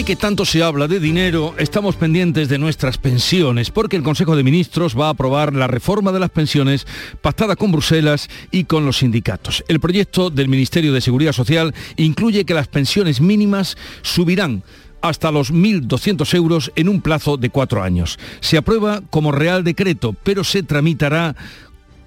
Hoy que tanto se habla de dinero, estamos pendientes de nuestras pensiones, porque el Consejo de Ministros va a aprobar la reforma de las pensiones pactada con Bruselas y con los sindicatos. El proyecto del Ministerio de Seguridad Social incluye que las pensiones mínimas subirán hasta los 1.200 euros en un plazo de cuatro años. Se aprueba como Real Decreto, pero se tramitará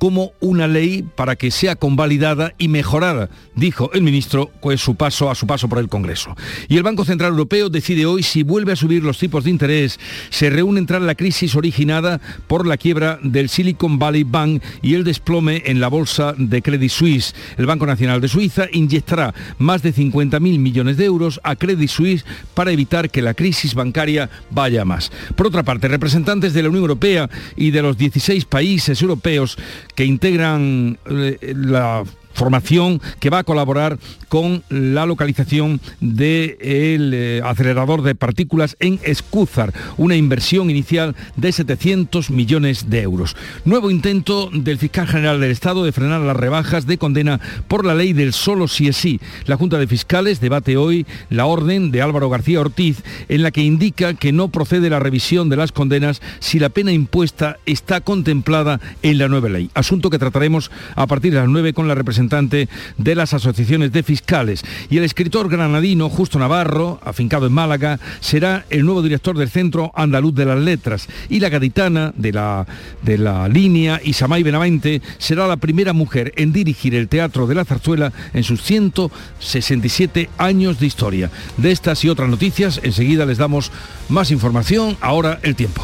como una ley para que sea convalidada y mejorada, dijo el ministro pues, su paso, a su paso por el Congreso. Y el Banco Central Europeo decide hoy si vuelve a subir los tipos de interés. Se reúne tras la crisis originada por la quiebra del Silicon Valley Bank y el desplome en la bolsa de Credit Suisse. El Banco Nacional de Suiza inyectará más de 50.000 millones de euros a Credit Suisse para evitar que la crisis bancaria vaya más. Por otra parte, representantes de la Unión Europea y de los 16 países europeos que integran eh, la formación que va a colaborar con la localización del eh, acelerador de partículas en Escúzar, una inversión inicial de 700 millones de euros. Nuevo intento del fiscal general del Estado de frenar las rebajas de condena por la ley del solo si es sí. La Junta de Fiscales debate hoy la orden de Álvaro García Ortiz en la que indica que no procede la revisión de las condenas si la pena impuesta está contemplada en la nueva ley. Asunto que trataremos a partir de las 9 con la representación de las asociaciones de fiscales. Y el escritor granadino Justo Navarro, afincado en Málaga, será el nuevo director del Centro Andaluz de las Letras. Y la gaditana de la, de la línea, Isamay Benavente, será la primera mujer en dirigir el Teatro de la Zarzuela en sus 167 años de historia. De estas y otras noticias, enseguida les damos más información. Ahora el tiempo.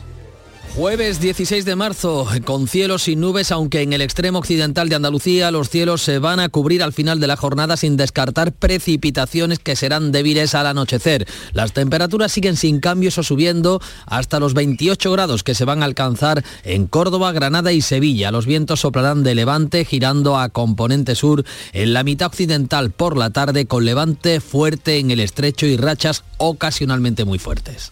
Jueves 16 de marzo, con cielos sin nubes, aunque en el extremo occidental de Andalucía los cielos se van a cubrir al final de la jornada sin descartar precipitaciones que serán débiles al anochecer. Las temperaturas siguen sin cambios o subiendo hasta los 28 grados que se van a alcanzar en Córdoba, Granada y Sevilla. Los vientos soplarán de levante girando a componente sur en la mitad occidental por la tarde con levante fuerte en el estrecho y rachas ocasionalmente muy fuertes.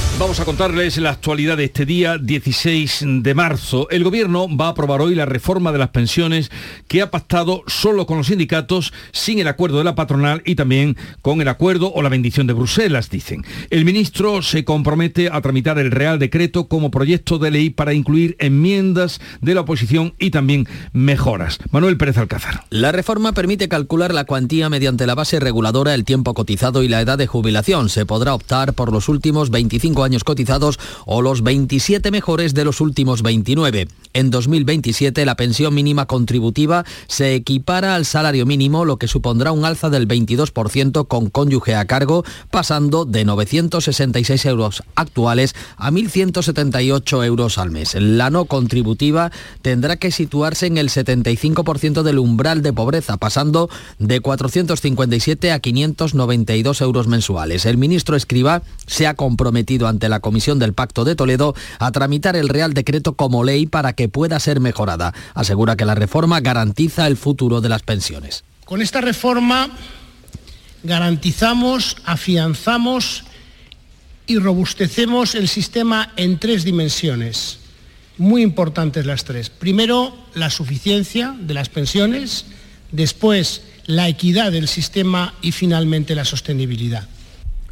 Vamos a contarles la actualidad de este día 16 de marzo. El gobierno va a aprobar hoy la reforma de las pensiones que ha pactado solo con los sindicatos, sin el acuerdo de la patronal y también con el acuerdo o la bendición de Bruselas, dicen. El ministro se compromete a tramitar el Real Decreto como proyecto de ley para incluir enmiendas de la oposición y también mejoras. Manuel Pérez Alcázar. La reforma permite calcular la cuantía mediante la base reguladora, el tiempo cotizado y la edad de jubilación. Se podrá optar por los últimos 25 años cotizados o los 27 mejores de los últimos 29. En 2027 la pensión mínima contributiva se equipara al salario mínimo, lo que supondrá un alza del 22% con cónyuge a cargo, pasando de 966 euros actuales a 1.178 euros al mes. La no contributiva tendrá que situarse en el 75% del umbral de pobreza, pasando de 457 a 592 euros mensuales. El ministro Escriba se ha comprometido ante la Comisión del Pacto de Toledo a tramitar el Real Decreto como ley para que pueda ser mejorada. Asegura que la reforma garantiza el futuro de las pensiones. Con esta reforma garantizamos, afianzamos y robustecemos el sistema en tres dimensiones, muy importantes las tres. Primero, la suficiencia de las pensiones, después, la equidad del sistema y finalmente la sostenibilidad.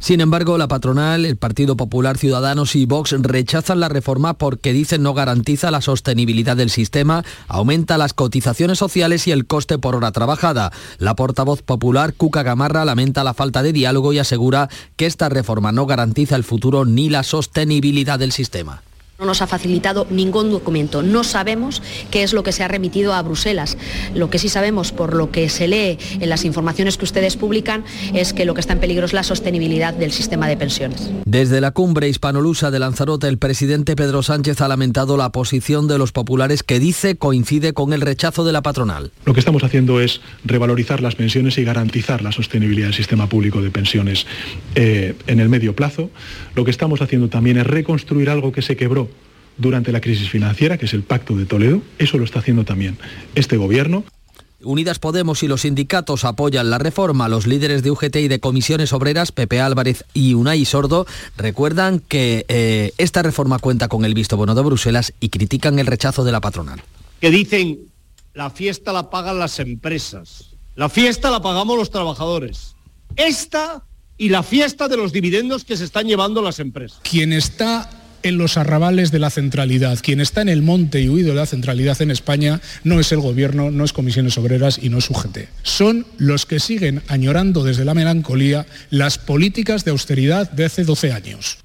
Sin embargo, la patronal, el Partido Popular Ciudadanos y Vox rechazan la reforma porque dicen no garantiza la sostenibilidad del sistema, aumenta las cotizaciones sociales y el coste por hora trabajada. La portavoz popular, Cuca Gamarra, lamenta la falta de diálogo y asegura que esta reforma no garantiza el futuro ni la sostenibilidad del sistema. No nos ha facilitado ningún documento. No sabemos qué es lo que se ha remitido a Bruselas. Lo que sí sabemos, por lo que se lee en las informaciones que ustedes publican, es que lo que está en peligro es la sostenibilidad del sistema de pensiones. Desde la cumbre hispanolusa de Lanzarote, el presidente Pedro Sánchez ha lamentado la posición de los populares que dice coincide con el rechazo de la patronal. Lo que estamos haciendo es revalorizar las pensiones y garantizar la sostenibilidad del sistema público de pensiones eh, en el medio plazo. Lo que estamos haciendo también es reconstruir algo que se quebró durante la crisis financiera, que es el Pacto de Toledo. Eso lo está haciendo también este gobierno. Unidas Podemos y los sindicatos apoyan la reforma. Los líderes de UGT y de comisiones obreras, Pepe Álvarez y Unai Sordo, recuerdan que eh, esta reforma cuenta con el visto bueno de Bruselas y critican el rechazo de la patronal. Que dicen, la fiesta la pagan las empresas, la fiesta la pagamos los trabajadores. Esta y la fiesta de los dividendos que se están llevando las empresas. Quien está en los arrabales de la centralidad. Quien está en el monte y huido de la centralidad en España no es el gobierno, no es comisiones obreras y no es UGT. Son los que siguen añorando desde la melancolía las políticas de austeridad de hace 12 años.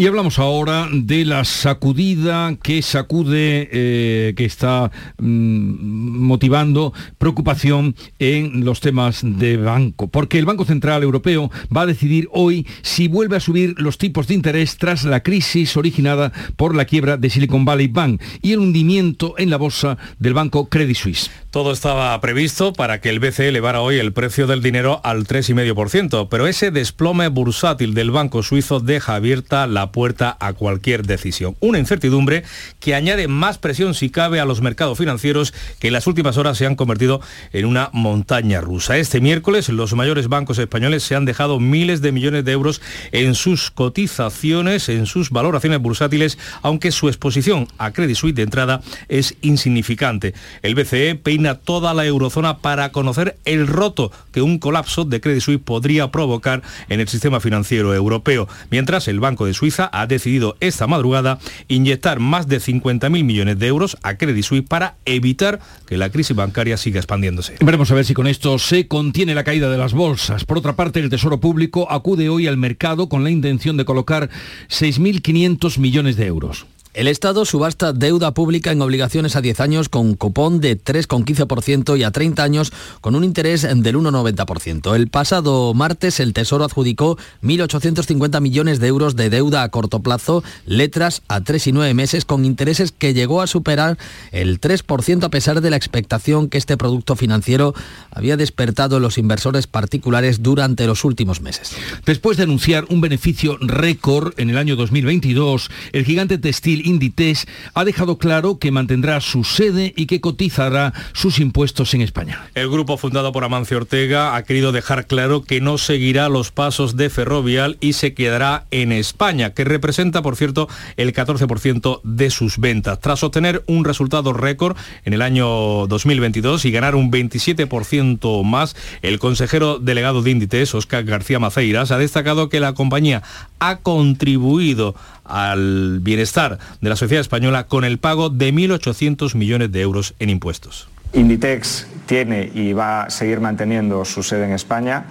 Y hablamos ahora de la sacudida que sacude, eh, que está mm, motivando preocupación en los temas de banco, porque el Banco Central Europeo va a decidir hoy si vuelve a subir los tipos de interés tras la crisis originada por la quiebra de Silicon Valley Bank y el hundimiento en la bolsa del banco Credit Suisse. Todo estaba previsto para que el BCE elevara hoy el precio del dinero al 3,5%, pero ese desplome bursátil del banco suizo deja abierta la puerta a cualquier decisión. Una incertidumbre que añade más presión si cabe a los mercados financieros que en las últimas horas se han convertido en una montaña rusa. Este miércoles los mayores bancos españoles se han dejado miles de millones de euros en sus cotizaciones, en sus valoraciones bursátiles, aunque su exposición a Credit Suisse de entrada es insignificante. El BCE peina toda la eurozona para conocer el roto que un colapso de Credit Suisse podría provocar en el sistema financiero europeo, mientras el Banco de Suiza ha decidido esta madrugada inyectar más de 50.000 millones de euros a Credit Suisse para evitar que la crisis bancaria siga expandiéndose. Veremos a ver si con esto se contiene la caída de las bolsas. Por otra parte, el Tesoro Público acude hoy al mercado con la intención de colocar 6.500 millones de euros. El Estado subasta deuda pública en obligaciones a 10 años con cupón de 3,15% y a 30 años con un interés del 1,90%. El pasado martes el Tesoro adjudicó 1.850 millones de euros de deuda a corto plazo, letras a 3 y 9 meses con intereses que llegó a superar el 3% a pesar de la expectación que este producto financiero había despertado en los inversores particulares durante los últimos meses. Después de anunciar un beneficio récord en el año 2022, el gigante textil Inditex ha dejado claro que mantendrá su sede y que cotizará sus impuestos en España. El grupo fundado por Amancio Ortega ha querido dejar claro que no seguirá los pasos de Ferrovial y se quedará en España, que representa, por cierto, el 14% de sus ventas. Tras obtener un resultado récord en el año 2022 y ganar un 27% más, el consejero delegado de Inditex, Oscar García Maceiras, ha destacado que la compañía ha contribuido al bienestar de la sociedad española con el pago de 1.800 millones de euros en impuestos. Inditex tiene y va a seguir manteniendo su sede en España.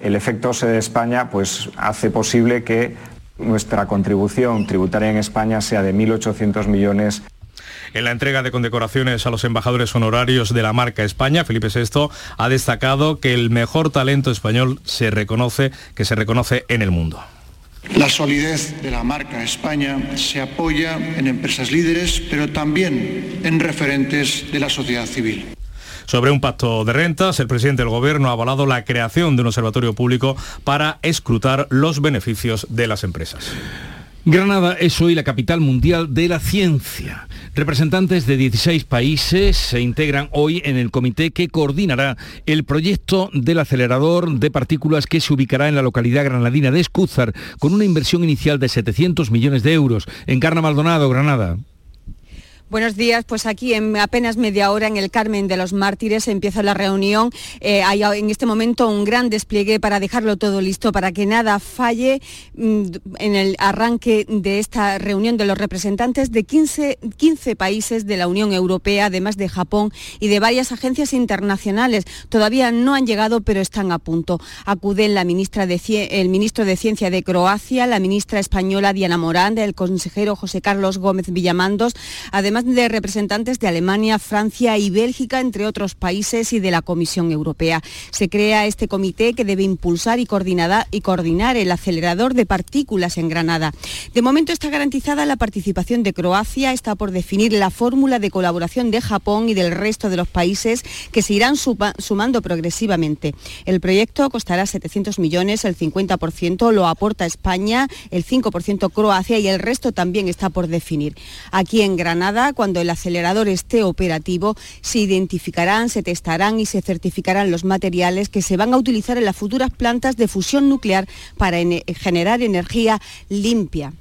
El efecto sede de España pues, hace posible que nuestra contribución tributaria en España sea de 1.800 millones en la entrega de condecoraciones a los embajadores honorarios de la marca España, Felipe VI ha destacado que el mejor talento español se reconoce, que se reconoce en el mundo. La solidez de la marca España se apoya en empresas líderes, pero también en referentes de la sociedad civil. Sobre un pacto de rentas, el presidente del Gobierno ha avalado la creación de un observatorio público para escrutar los beneficios de las empresas. Granada es hoy la capital mundial de la ciencia. Representantes de 16 países se integran hoy en el comité que coordinará el proyecto del acelerador de partículas que se ubicará en la localidad granadina de Escúzar con una inversión inicial de 700 millones de euros. Encarna Maldonado, Granada. Buenos días, pues aquí en apenas media hora en el Carmen de los Mártires empieza la reunión. Eh, hay en este momento un gran despliegue para dejarlo todo listo, para que nada falle mm, en el arranque de esta reunión de los representantes de 15, 15 países de la Unión Europea, además de Japón y de varias agencias internacionales. Todavía no han llegado, pero están a punto. Acuden la ministra de, el ministro de Ciencia de Croacia, la ministra española Diana Morán, el consejero José Carlos Gómez Villamandos, además de representantes de Alemania, Francia y Bélgica, entre otros países, y de la Comisión Europea. Se crea este comité que debe impulsar y, y coordinar el acelerador de partículas en Granada. De momento está garantizada la participación de Croacia, está por definir la fórmula de colaboración de Japón y del resto de los países que se irán sumando progresivamente. El proyecto costará 700 millones, el 50% lo aporta España, el 5% Croacia y el resto también está por definir. Aquí en Granada cuando el acelerador esté operativo, se identificarán, se testarán y se certificarán los materiales que se van a utilizar en las futuras plantas de fusión nuclear para generar energía limpia.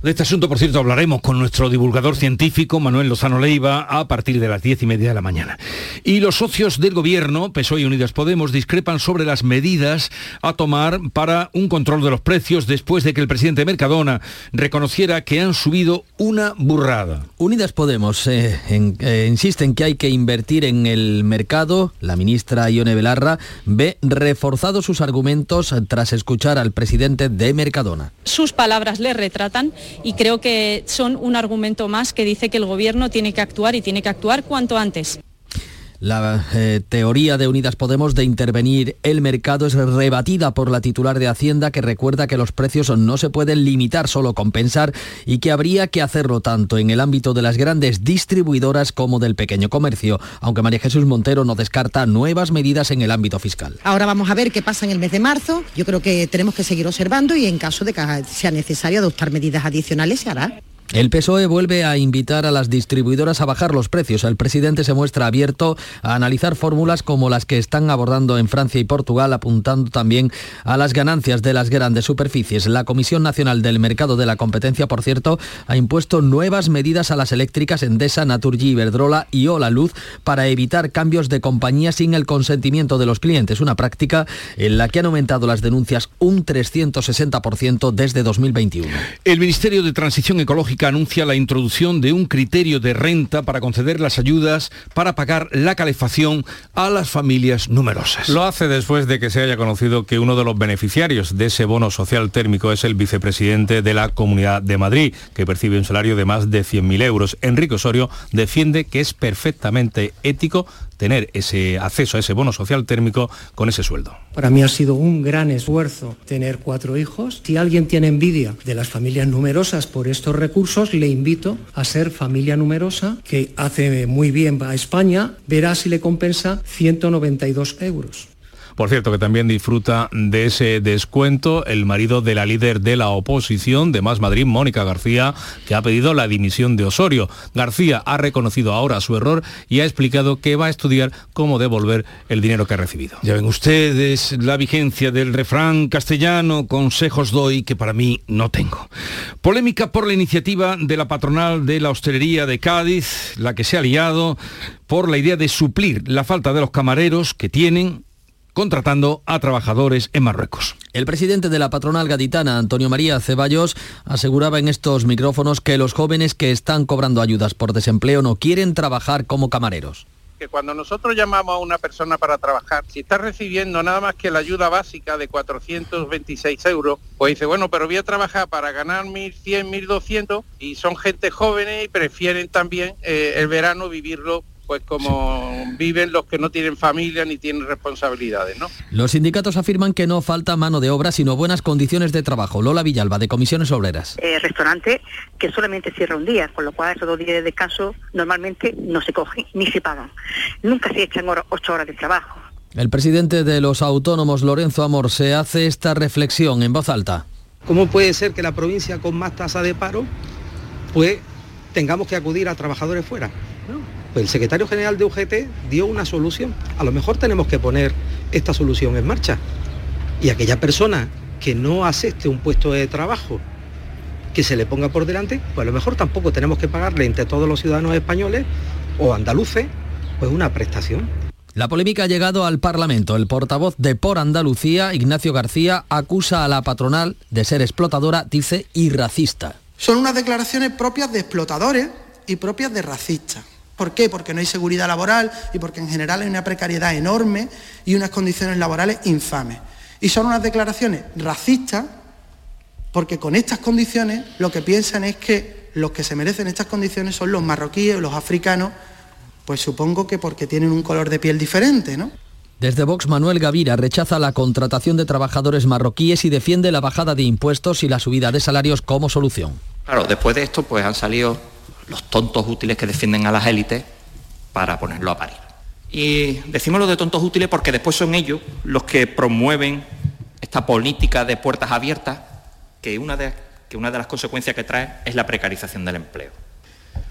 De este asunto, por cierto, hablaremos con nuestro divulgador científico, Manuel Lozano Leiva, a partir de las diez y media de la mañana. Y los socios del gobierno, PSOE y Unidas Podemos, discrepan sobre las medidas a tomar para un control de los precios después de que el presidente Mercadona reconociera que han subido una burrada. Unidas Podemos eh, eh, insiste en que hay que invertir en el mercado. La ministra Ione Belarra ve reforzados sus argumentos tras escuchar al presidente de Mercadona. Sus palabras le retratan y creo que son un argumento más que dice que el Gobierno tiene que actuar y tiene que actuar cuanto antes. La eh, teoría de Unidas Podemos de intervenir el mercado es rebatida por la titular de Hacienda que recuerda que los precios no se pueden limitar, solo compensar y que habría que hacerlo tanto en el ámbito de las grandes distribuidoras como del pequeño comercio, aunque María Jesús Montero no descarta nuevas medidas en el ámbito fiscal. Ahora vamos a ver qué pasa en el mes de marzo. Yo creo que tenemos que seguir observando y en caso de que sea necesario adoptar medidas adicionales se hará. El PSOE vuelve a invitar a las distribuidoras a bajar los precios. El presidente se muestra abierto a analizar fórmulas como las que están abordando en Francia y Portugal, apuntando también a las ganancias de las grandes superficies. La Comisión Nacional del Mercado de la Competencia, por cierto, ha impuesto nuevas medidas a las eléctricas Endesa, Naturgy, Iberdrola y Ola Luz para evitar cambios de compañía sin el consentimiento de los clientes, una práctica en la que han aumentado las denuncias un 360% desde 2021. El Ministerio de Transición Ecológica anuncia la introducción de un criterio de renta para conceder las ayudas para pagar la calefacción a las familias numerosas. Lo hace después de que se haya conocido que uno de los beneficiarios de ese bono social térmico es el vicepresidente de la Comunidad de Madrid, que percibe un salario de más de 100.000 euros. Enrique Osorio defiende que es perfectamente ético tener ese acceso a ese bono social térmico con ese sueldo. Para mí ha sido un gran esfuerzo tener cuatro hijos. Si alguien tiene envidia de las familias numerosas por estos recursos, le invito a ser familia numerosa, que hace muy bien a España, verá si le compensa 192 euros. Por cierto, que también disfruta de ese descuento el marido de la líder de la oposición de Más Madrid, Mónica García, que ha pedido la dimisión de Osorio. García ha reconocido ahora su error y ha explicado que va a estudiar cómo devolver el dinero que ha recibido. Ya ven ustedes la vigencia del refrán castellano, consejos doy que para mí no tengo. Polémica por la iniciativa de la patronal de la hostelería de Cádiz, la que se ha liado por la idea de suplir la falta de los camareros que tienen contratando a trabajadores en Marruecos. El presidente de la patronal gaditana, Antonio María Ceballos, aseguraba en estos micrófonos que los jóvenes que están cobrando ayudas por desempleo no quieren trabajar como camareros que cuando nosotros llamamos a una persona para trabajar, si está recibiendo nada más que la ayuda básica de 426 euros, pues dice, bueno, pero voy a trabajar para ganar 1.100, 1.200 y son gente jóvenes y prefieren también eh, el verano vivirlo pues como viven los que no tienen familia ni tienen responsabilidades, ¿no? Los sindicatos afirman que no falta mano de obra, sino buenas condiciones de trabajo. Lola Villalba, de Comisiones Obreras. Eh, restaurante que solamente cierra un día, con lo cual esos dos días de descanso normalmente no se cogen ni se pagan. Nunca se echan ocho horas de trabajo. El presidente de los autónomos, Lorenzo Amor, se hace esta reflexión en voz alta. ¿Cómo puede ser que la provincia con más tasa de paro, pues tengamos que acudir a trabajadores fuera? Pues el secretario general de UGT dio una solución. A lo mejor tenemos que poner esta solución en marcha. Y aquella persona que no acepte un puesto de trabajo que se le ponga por delante, pues a lo mejor tampoco tenemos que pagarle entre todos los ciudadanos españoles o andaluces pues una prestación. La polémica ha llegado al Parlamento. El portavoz de Por Andalucía, Ignacio García, acusa a la patronal de ser explotadora, dice, y racista. Son unas declaraciones propias de explotadores y propias de racistas. ¿Por qué? Porque no hay seguridad laboral y porque en general hay una precariedad enorme y unas condiciones laborales infames. Y son unas declaraciones racistas porque con estas condiciones lo que piensan es que los que se merecen estas condiciones son los marroquíes o los africanos pues supongo que porque tienen un color de piel diferente, ¿no? Desde Vox, Manuel Gavira rechaza la contratación de trabajadores marroquíes y defiende la bajada de impuestos y la subida de salarios como solución. Claro, después de esto pues han salido los tontos útiles que defienden a las élites para ponerlo a parir. Y decimos lo de tontos útiles porque después son ellos los que promueven esta política de puertas abiertas que una de, que una de las consecuencias que trae es la precarización del empleo.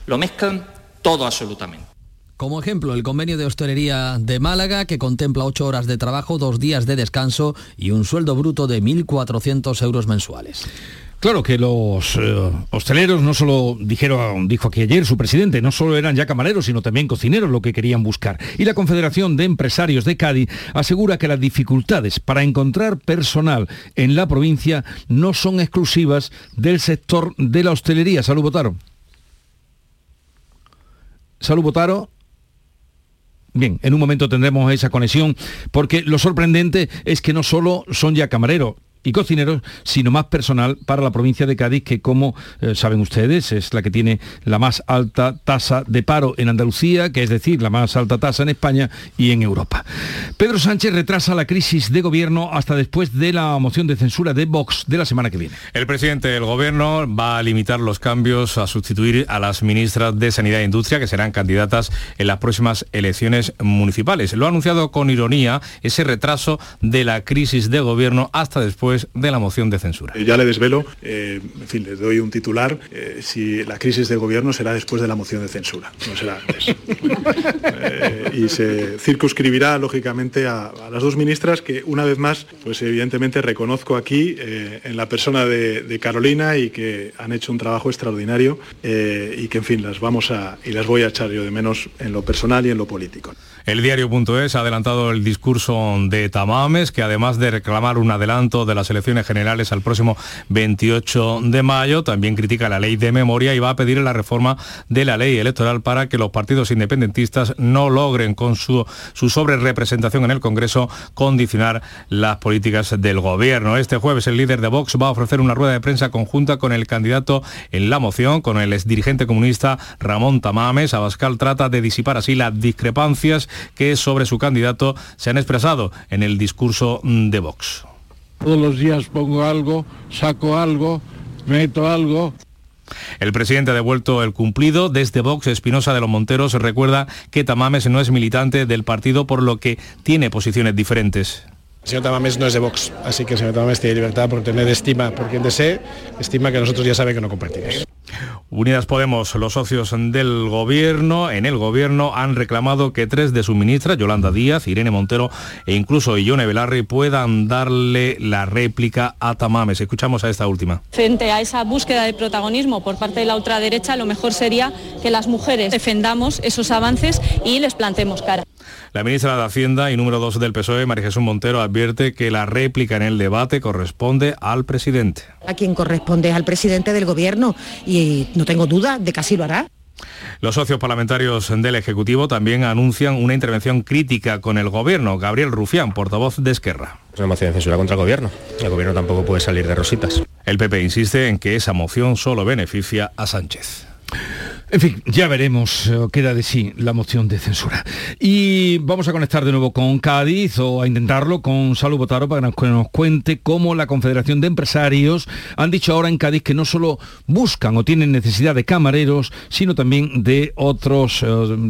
Lo mezclan todo absolutamente. Como ejemplo, el convenio de hostelería de Málaga, que contempla ocho horas de trabajo, dos días de descanso y un sueldo bruto de 1.400 euros mensuales. Claro que los eh, hosteleros no solo dijeron, dijo aquí ayer su presidente, no solo eran ya camareros, sino también cocineros lo que querían buscar. Y la Confederación de Empresarios de Cádiz asegura que las dificultades para encontrar personal en la provincia no son exclusivas del sector de la hostelería. Salud, Botaro. Salud, Botaro. Bien, en un momento tendremos esa conexión, porque lo sorprendente es que no solo son ya camareros, y cocineros, sino más personal para la provincia de Cádiz, que como eh, saben ustedes es la que tiene la más alta tasa de paro en Andalucía, que es decir, la más alta tasa en España y en Europa. Pedro Sánchez retrasa la crisis de gobierno hasta después de la moción de censura de Vox de la semana que viene. El presidente del gobierno va a limitar los cambios a sustituir a las ministras de Sanidad e Industria, que serán candidatas en las próximas elecciones municipales. Lo ha anunciado con ironía ese retraso de la crisis de gobierno hasta después de la moción de censura. Eh, ya le desvelo, eh, en fin, les doy un titular, eh, si la crisis de gobierno será después de la moción de censura, no será antes. y se circunscribirá, lógicamente, a, las dos ministras que, una vez más, pues evidentemente reconozco aquí en la persona de, de, Carolina y que han hecho un trabajo extraordinario y que, en fin, las vamos a, y las voy a echar yo de menos en lo personal y en lo político. El diario.es ha adelantado el discurso de Tamames, que además de reclamar un adelanto de las elecciones generales al próximo 28 de mayo, también critica la ley de memoria y va a pedir la reforma de la ley electoral para que los partidos independentistas no logren con su, su sobrerepresentación en el Congreso condicionar las políticas del gobierno. Este jueves el líder de Vox va a ofrecer una rueda de prensa conjunta con el candidato en la moción, con el exdirigente comunista Ramón Tamames. Abascal trata de disipar así las discrepancias que sobre su candidato se han expresado en el discurso de Vox. Todos los días pongo algo, saco algo, meto algo, el presidente ha devuelto el cumplido. Desde Vox, Espinosa de los Monteros recuerda que Tamames no es militante del partido, por lo que tiene posiciones diferentes. El señor Tamames no es de Vox, así que el señor Tamames tiene libertad por tener estima por quien desee, estima que nosotros ya saben que no compartimos. Unidas Podemos, los socios del gobierno, en el gobierno han reclamado que tres de sus ministras, Yolanda Díaz, Irene Montero e incluso Ione Belarri, puedan darle la réplica a Tamames. Escuchamos a esta última. Frente a esa búsqueda de protagonismo por parte de la ultraderecha, lo mejor sería que las mujeres defendamos esos avances y les plantemos cara. La ministra de Hacienda y número 2 del PSOE, María Jesús Montero, advierte que la réplica en el debate corresponde al presidente. A quien corresponde es al presidente del gobierno y no tengo duda de que así lo hará. Los socios parlamentarios del Ejecutivo también anuncian una intervención crítica con el Gobierno. Gabriel Rufián, portavoz de Esquerra. Es una moción de censura contra el Gobierno. El Gobierno tampoco puede salir de rositas. El PP insiste en que esa moción solo beneficia a Sánchez. En fin, ya veremos, eh, queda de sí la moción de censura. Y vamos a conectar de nuevo con Cádiz o a intentarlo con Salud Botaro para que nos cuente cómo la Confederación de Empresarios han dicho ahora en Cádiz que no solo buscan o tienen necesidad de camareros, sino también de otros eh,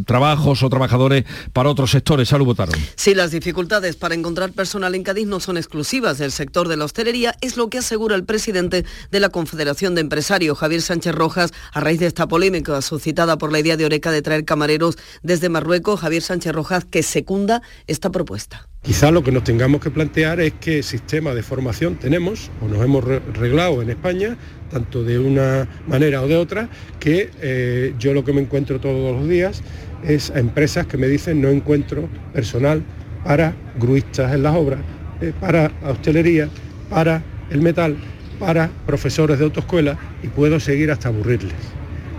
trabajos o trabajadores para otros sectores. Salud Botaro. Sí, las dificultades para encontrar personal en Cádiz no son exclusivas del sector de la hostelería, es lo que asegura el presidente de la Confederación de Empresarios, Javier Sánchez Rojas, a raíz de esta polémica suscitada por la idea de Oreca de traer camareros desde Marruecos. Javier Sánchez Rojas, que secunda esta propuesta. Quizá lo que nos tengamos que plantear es qué sistema de formación tenemos o nos hemos reglado en España, tanto de una manera o de otra, que eh, yo lo que me encuentro todos los días es a empresas que me dicen no encuentro personal para gruistas en las obras, eh, para hostelería, para el metal, para profesores de autoescuela y puedo seguir hasta aburrirles.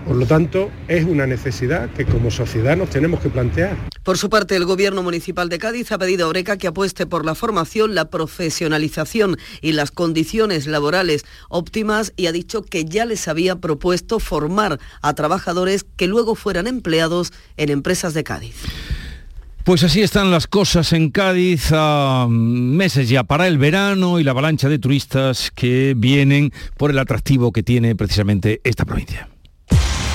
Por lo tanto, es una necesidad que como sociedad nos tenemos que plantear. Por su parte, el Gobierno Municipal de Cádiz ha pedido a Oreca que apueste por la formación, la profesionalización y las condiciones laborales óptimas y ha dicho que ya les había propuesto formar a trabajadores que luego fueran empleados en empresas de Cádiz. Pues así están las cosas en Cádiz a meses ya para el verano y la avalancha de turistas que vienen por el atractivo que tiene precisamente esta provincia.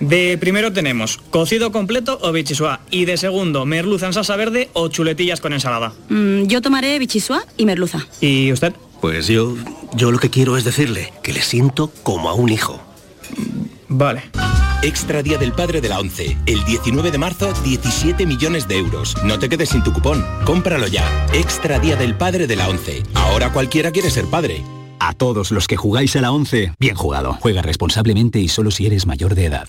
De primero tenemos cocido completo o bichisua y de segundo merluza en salsa verde o chuletillas con ensalada. Mm, yo tomaré bichisua y merluza. ¿Y usted? Pues yo, yo lo que quiero es decirle que le siento como a un hijo. Vale. Extra Día del Padre de la ONCE. El 19 de marzo, 17 millones de euros. No te quedes sin tu cupón. Cómpralo ya. Extra Día del Padre de la ONCE. Ahora cualquiera quiere ser padre. A todos los que jugáis a la ONCE, bien jugado. Juega responsablemente y solo si eres mayor de edad.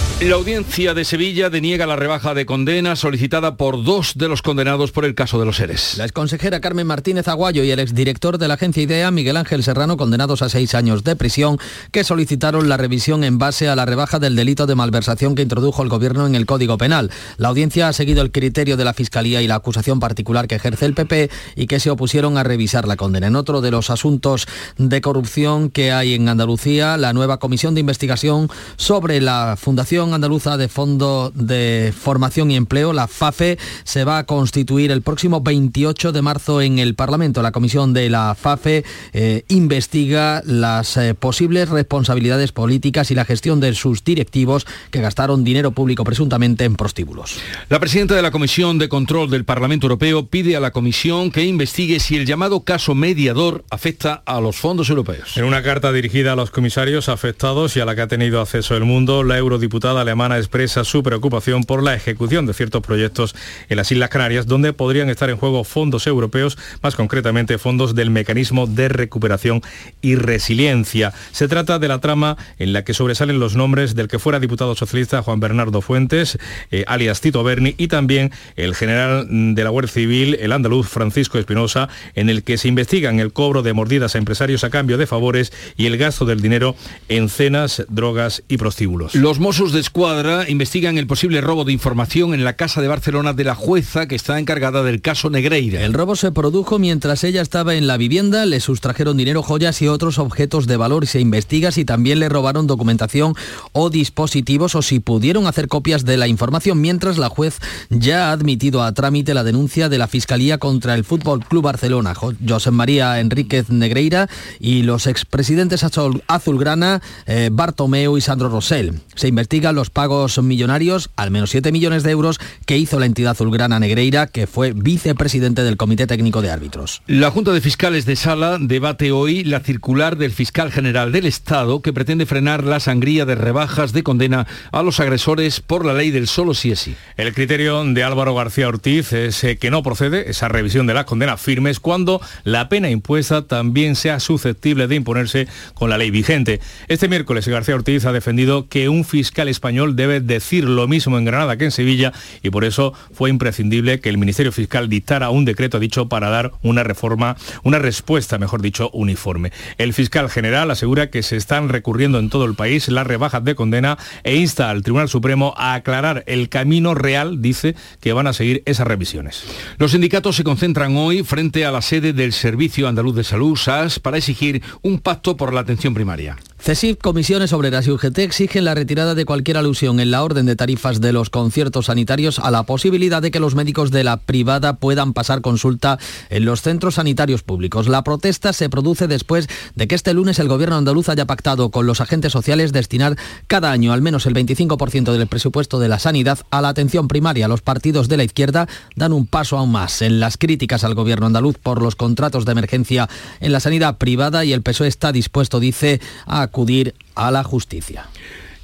La audiencia de Sevilla deniega la rebaja de condena solicitada por dos de los condenados por el caso de los seres. La exconsejera Carmen Martínez Aguayo y el exdirector de la agencia IDEA, Miguel Ángel Serrano, condenados a seis años de prisión, que solicitaron la revisión en base a la rebaja del delito de malversación que introdujo el Gobierno en el Código Penal. La audiencia ha seguido el criterio de la Fiscalía y la acusación particular que ejerce el PP y que se opusieron a revisar la condena. En otro de los asuntos de corrupción que hay en Andalucía, la nueva comisión de investigación sobre la Fundación Andaluza de Fondo de Formación y Empleo, la FAFE, se va a constituir el próximo 28 de marzo en el Parlamento. La comisión de la FAFE eh, investiga las eh, posibles responsabilidades políticas y la gestión de sus directivos que gastaron dinero público presuntamente en prostíbulos. La presidenta de la Comisión de Control del Parlamento Europeo pide a la Comisión que investigue si el llamado caso mediador afecta a los fondos europeos. En una carta dirigida a los comisarios afectados y a la que ha tenido acceso el mundo, la eurodiputada alemana expresa su preocupación por la ejecución de ciertos proyectos en las Islas Canarias, donde podrían estar en juego fondos europeos, más concretamente fondos del mecanismo de recuperación y resiliencia. Se trata de la trama en la que sobresalen los nombres del que fuera diputado socialista Juan Bernardo Fuentes, eh, alias Tito Berni, y también el general de la Guardia Civil, el andaluz Francisco Espinosa, en el que se investigan el cobro de mordidas a empresarios a cambio de favores y el gasto del dinero en cenas, drogas y prostíbulos. Los Mossos Escuadra investigan el posible robo de información en la casa de Barcelona de la jueza que está encargada del caso Negreira. El robo se produjo mientras ella estaba en la vivienda, le sustrajeron dinero, joyas y otros objetos de valor y se investiga si también le robaron documentación o dispositivos o si pudieron hacer copias de la información, mientras la juez ya ha admitido a trámite la denuncia de la Fiscalía contra el Fútbol Club Barcelona, José María Enríquez Negreira y los expresidentes Azulgrana, eh, Bartomeu y Sandro Rosell. Se los pagos millonarios, al menos 7 millones de euros, que hizo la entidad azulgrana Negreira, que fue vicepresidente del Comité Técnico de Árbitros. La Junta de Fiscales de Sala debate hoy la circular del fiscal general del Estado que pretende frenar la sangría de rebajas de condena a los agresores por la ley del solo si es sí. El criterio de Álvaro García Ortiz es eh, que no procede esa revisión de las condenas firmes cuando la pena impuesta también sea susceptible de imponerse con la ley vigente. Este miércoles García Ortiz ha defendido que un fiscal español debe decir lo mismo en Granada que en Sevilla y por eso fue imprescindible que el Ministerio Fiscal dictara un decreto dicho para dar una reforma, una respuesta, mejor dicho, uniforme. El fiscal general asegura que se están recurriendo en todo el país las rebajas de condena e insta al Tribunal Supremo a aclarar el camino real, dice, que van a seguir esas revisiones. Los sindicatos se concentran hoy frente a la sede del Servicio Andaluz de Salud, SAS, para exigir un pacto por la atención primaria. CESIF, Comisiones Obreras y UGT exigen la retirada de cualquier alusión en la orden de tarifas de los conciertos sanitarios a la posibilidad de que los médicos de la privada puedan pasar consulta en los centros sanitarios públicos. La protesta se produce después de que este lunes el gobierno andaluz haya pactado con los agentes sociales destinar cada año al menos el 25% del presupuesto de la sanidad a la atención primaria. Los partidos de la izquierda dan un paso aún más en las críticas al gobierno andaluz por los contratos de emergencia en la sanidad privada y el PSOE está dispuesto, dice, a acudir a la justicia.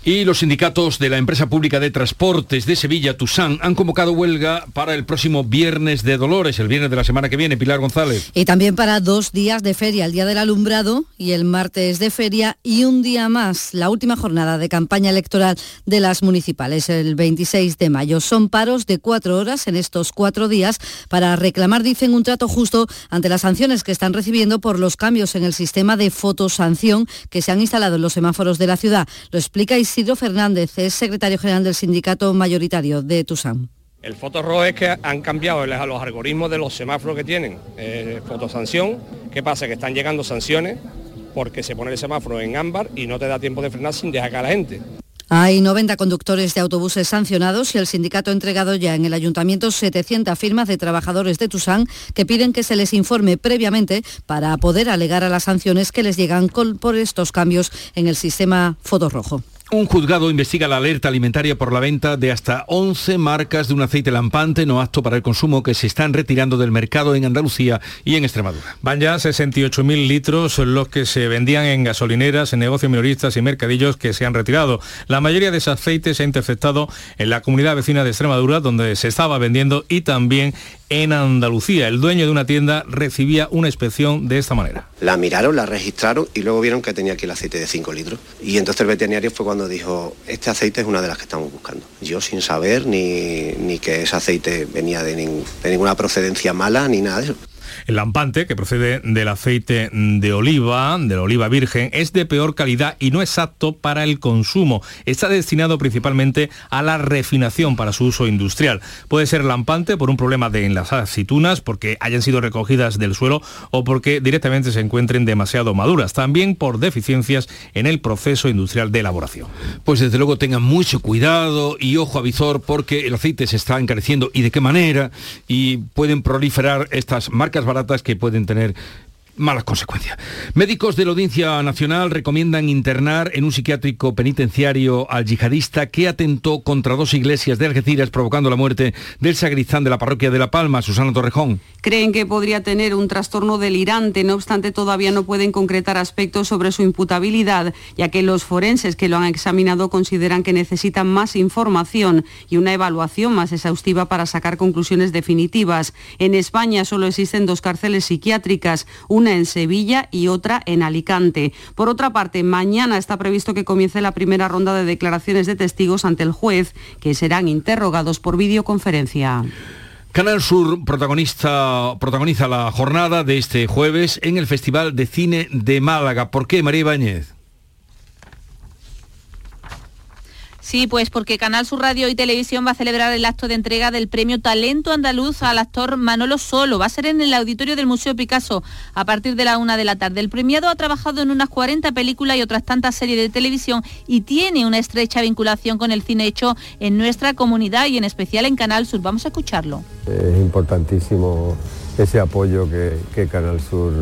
Y los sindicatos de la empresa pública de transportes de Sevilla, Tusán, han convocado huelga para el próximo viernes de Dolores, el viernes de la semana que viene. Pilar González. Y también para dos días de feria, el día del alumbrado y el martes de feria y un día más, la última jornada de campaña electoral de las municipales, el 26 de mayo. Son paros de cuatro horas en estos cuatro días para reclamar, dicen, un trato justo ante las sanciones que están recibiendo por los cambios en el sistema de fotosanción que se han instalado en los semáforos de la ciudad. Lo explica Isidro Fernández es secretario general del sindicato mayoritario de Tusam. El fotorrojo es que han cambiado los algoritmos de los semáforos que tienen, eh, fotosanción. ¿Qué pasa? Que están llegando sanciones porque se pone el semáforo en ámbar y no te da tiempo de frenar sin dejar a la gente. Hay 90 conductores de autobuses sancionados y el sindicato ha entregado ya en el ayuntamiento 700 firmas de trabajadores de Tusán que piden que se les informe previamente para poder alegar a las sanciones que les llegan por estos cambios en el sistema fotorrojo. Un juzgado investiga la alerta alimentaria por la venta de hasta 11 marcas de un aceite lampante no apto para el consumo que se están retirando del mercado en Andalucía y en Extremadura. Van ya 68.000 litros los que se vendían en gasolineras, en negocios minoristas y mercadillos que se han retirado. La mayoría de ese aceite se ha interceptado en la comunidad vecina de Extremadura, donde se estaba vendiendo, y también en Andalucía. El dueño de una tienda recibía una inspección de esta manera. La miraron, la registraron y luego vieron que tenía aquí el aceite de 5 litros. Y entonces el veterinario fue cuando dijo, este aceite es una de las que estamos buscando. Yo sin saber ni, ni que ese aceite venía de, de ninguna procedencia mala ni nada de eso. El lampante, que procede del aceite de oliva, de la oliva virgen, es de peor calidad y no es apto para el consumo. Está destinado principalmente a la refinación para su uso industrial. Puede ser lampante por un problema de enlasadas aceitunas, porque hayan sido recogidas del suelo o porque directamente se encuentren demasiado maduras. También por deficiencias en el proceso industrial de elaboración. Pues desde luego tengan mucho cuidado y ojo a visor porque el aceite se está encareciendo y de qué manera y pueden proliferar estas marcas baratas que pueden tener malas consecuencias. Médicos de la Audiencia Nacional recomiendan internar en un psiquiátrico penitenciario al yihadista que atentó contra dos iglesias de Algeciras provocando la muerte del sagristán de la parroquia de La Palma, Susana Torrejón. Creen que podría tener un trastorno delirante, no obstante todavía no pueden concretar aspectos sobre su imputabilidad, ya que los forenses que lo han examinado consideran que necesitan más información y una evaluación más exhaustiva para sacar conclusiones definitivas. En España solo existen dos cárceles psiquiátricas, una en Sevilla y otra en Alicante. Por otra parte, mañana está previsto que comience la primera ronda de declaraciones de testigos ante el juez, que serán interrogados por videoconferencia. Canal Sur protagonista, protagoniza la jornada de este jueves en el Festival de Cine de Málaga. ¿Por qué, María Ibáñez? Sí, pues porque Canal Sur Radio y Televisión va a celebrar el acto de entrega del premio Talento Andaluz al actor Manolo Solo. Va a ser en el auditorio del Museo Picasso a partir de la una de la tarde. El premiado ha trabajado en unas 40 películas y otras tantas series de televisión y tiene una estrecha vinculación con el cine hecho en nuestra comunidad y en especial en Canal Sur. Vamos a escucharlo. Es importantísimo ese apoyo que, Canal Sur,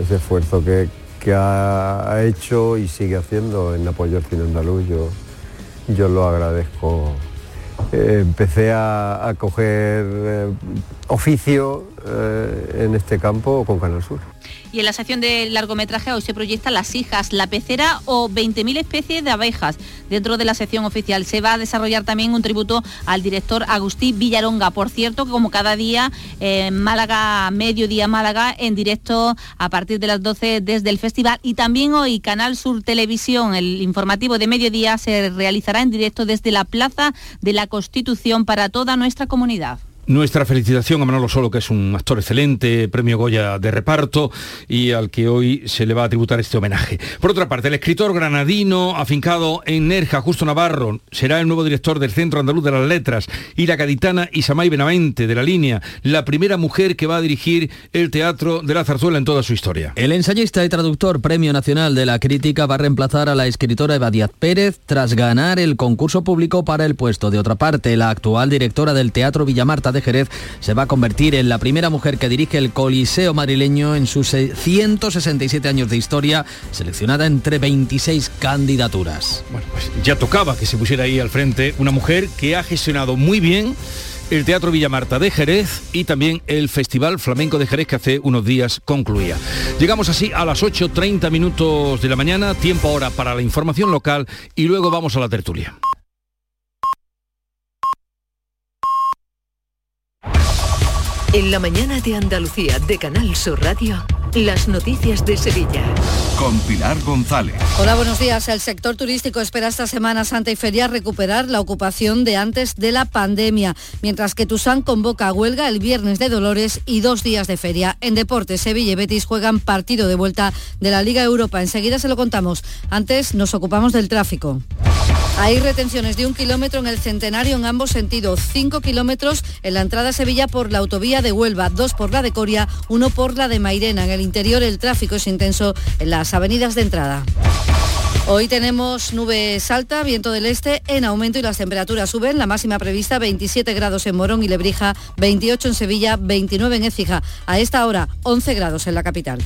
ese esfuerzo que, ha, hecho y sigue haciendo en apoyo al cine andaluz lo agradezco. Eh, empecé a, coger eh, oficio eh, en este campo con Canal Sur. Y en la sección de largometraje hoy se proyecta Las hijas, la pecera o 20.000 especies de abejas. Dentro de la sección oficial se va a desarrollar también un tributo al director Agustín Villaronga. Por cierto, como cada día, en Málaga, mediodía Málaga, en directo a partir de las 12 desde el festival. Y también hoy Canal Sur Televisión, el informativo de mediodía, se realizará en directo desde la Plaza de la Constitución para toda nuestra comunidad. Nuestra felicitación a Manolo Solo, que es un actor excelente, premio Goya de reparto y al que hoy se le va a tributar este homenaje. Por otra parte, el escritor granadino afincado en Nerja, Justo Navarro, será el nuevo director del Centro Andaluz de las Letras y la gaditana Isamay Benavente de la línea, la primera mujer que va a dirigir el Teatro de la Zarzuela en toda su historia. El ensayista y traductor Premio Nacional de la Crítica va a reemplazar a la escritora Eva Díaz Pérez tras ganar el concurso público para el puesto. De otra parte, la actual directora del Teatro Villamarta de Jerez se va a convertir en la primera mujer que dirige el Coliseo madrileño en sus 167 años de historia, seleccionada entre 26 candidaturas. Bueno, pues ya tocaba que se pusiera ahí al frente una mujer que ha gestionado muy bien el Teatro Villamarta de Jerez y también el Festival Flamenco de Jerez que hace unos días concluía. Llegamos así a las 8.30 minutos de la mañana, tiempo ahora para la información local y luego vamos a la tertulia. En la mañana de Andalucía de Canal Sur Radio, las noticias de Sevilla. Con Pilar González. Hola, buenos días. El sector turístico espera esta Semana Santa y Feria recuperar la ocupación de antes de la pandemia, mientras que Tusán convoca a huelga el viernes de Dolores y dos días de feria. En deportes, Sevilla y Betis juegan partido de vuelta de la Liga Europa. Enseguida se lo contamos. Antes nos ocupamos del tráfico. Hay retenciones de un kilómetro en el centenario en ambos sentidos, cinco kilómetros en la entrada a Sevilla por la autovía de Huelva, dos por la de Coria, uno por la de Mairena. En el interior el tráfico es intenso en las avenidas de entrada. Hoy tenemos nubes alta, viento del este en aumento y las temperaturas suben. La máxima prevista 27 grados en Morón y Lebrija, 28 en Sevilla, 29 en Écija. A esta hora 11 grados en la capital.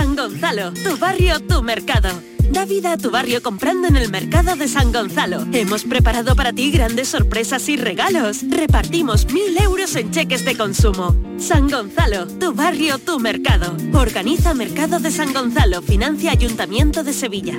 San Gonzalo, tu barrio, tu mercado. Da vida a tu barrio comprando en el mercado de San Gonzalo. Hemos preparado para ti grandes sorpresas y regalos. Repartimos mil euros en cheques de consumo. San Gonzalo, tu barrio, tu mercado. Organiza Mercado de San Gonzalo, financia Ayuntamiento de Sevilla.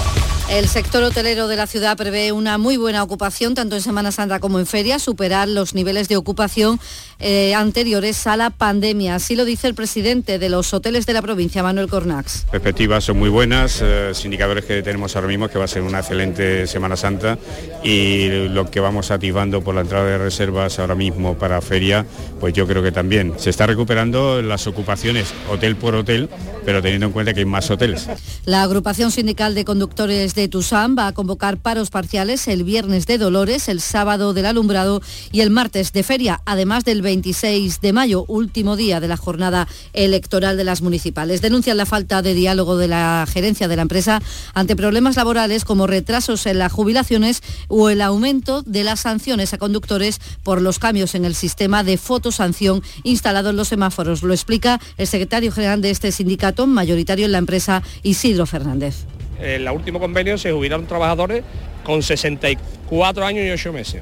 El sector hotelero de la ciudad prevé una muy buena ocupación, tanto en Semana Santa como en feria, superar los niveles de ocupación eh, anteriores a la pandemia. Así lo dice el presidente de los hoteles de la provincia, Manuel Cornax. Perspectivas son muy buenas, eh, los indicadores que tenemos ahora mismo es que va a ser una excelente Semana Santa y lo que vamos activando por la entrada de reservas ahora mismo para feria, pues yo creo que también se está recuperando las ocupaciones hotel por hotel, pero teniendo en cuenta que hay más hoteles. La agrupación sindical de conductores de Tusam va a convocar paros parciales el viernes de Dolores, el sábado del alumbrado y el martes de feria, además del 26 de mayo, último día de la jornada electoral de las municipales. Denuncian la falta de diálogo de la gerencia de la empresa ante problemas laborales como retrasos en las jubilaciones o el aumento de las sanciones a conductores por los cambios en el sistema de fotosanción instalado en los semáforos. Lo explica el secretario general de este sindicato, mayoritario en la empresa, Isidro Fernández. En el último convenio se jubilaron trabajadores con 64 años y 8 meses,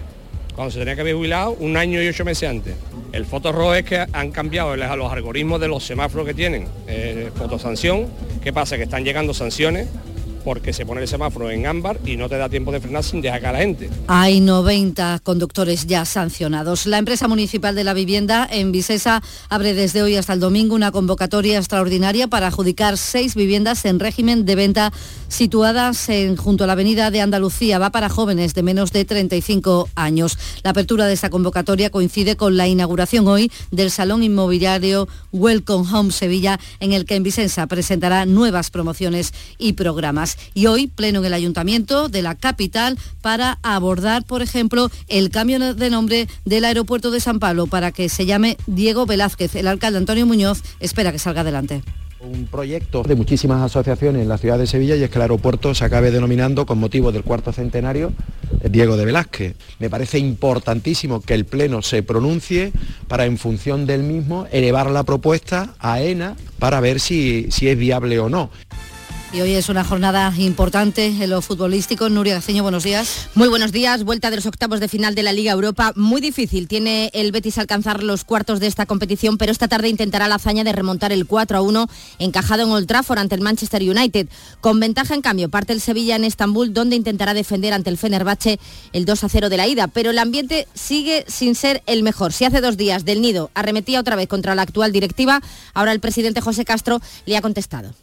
cuando se tenía que haber jubilado un año y 8 meses antes. El fotorrojo es que han cambiado los algoritmos de los semáforos que tienen, eh, fotosanción, ¿qué pasa? Que están llegando sanciones porque se pone el semáforo en ámbar y no te da tiempo de frenar sin dejar a la gente. Hay 90 conductores ya sancionados. La empresa municipal de la vivienda en Visesa abre desde hoy hasta el domingo una convocatoria extraordinaria para adjudicar seis viviendas en régimen de venta situadas en, junto a la avenida de Andalucía. Va para jóvenes de menos de 35 años. La apertura de esta convocatoria coincide con la inauguración hoy del Salón Inmobiliario Welcome Home Sevilla, en el que en Vicenza presentará nuevas promociones y programas. Y hoy, pleno en el Ayuntamiento de la capital para abordar, por ejemplo, el cambio de nombre del aeropuerto de San Pablo para que se llame Diego Velázquez. El alcalde Antonio Muñoz espera que salga adelante un proyecto de muchísimas asociaciones en la ciudad de Sevilla y es que el aeropuerto se acabe denominando con motivo del cuarto centenario Diego de Velázquez. Me parece importantísimo que el Pleno se pronuncie para en función del mismo elevar la propuesta a ENA para ver si, si es viable o no. Y hoy es una jornada importante en lo futbolístico. Nuria Gaceño, buenos días. Muy buenos días. Vuelta de los octavos de final de la Liga Europa. Muy difícil. Tiene el Betis alcanzar los cuartos de esta competición, pero esta tarde intentará la hazaña de remontar el 4 a 1 encajado en Old Trafford ante el Manchester United. Con ventaja, en cambio, parte el Sevilla en Estambul, donde intentará defender ante el Fenerbahce el 2 a 0 de la ida. Pero el ambiente sigue sin ser el mejor. Si hace dos días del Nido arremetía otra vez contra la actual directiva, ahora el presidente José Castro le ha contestado.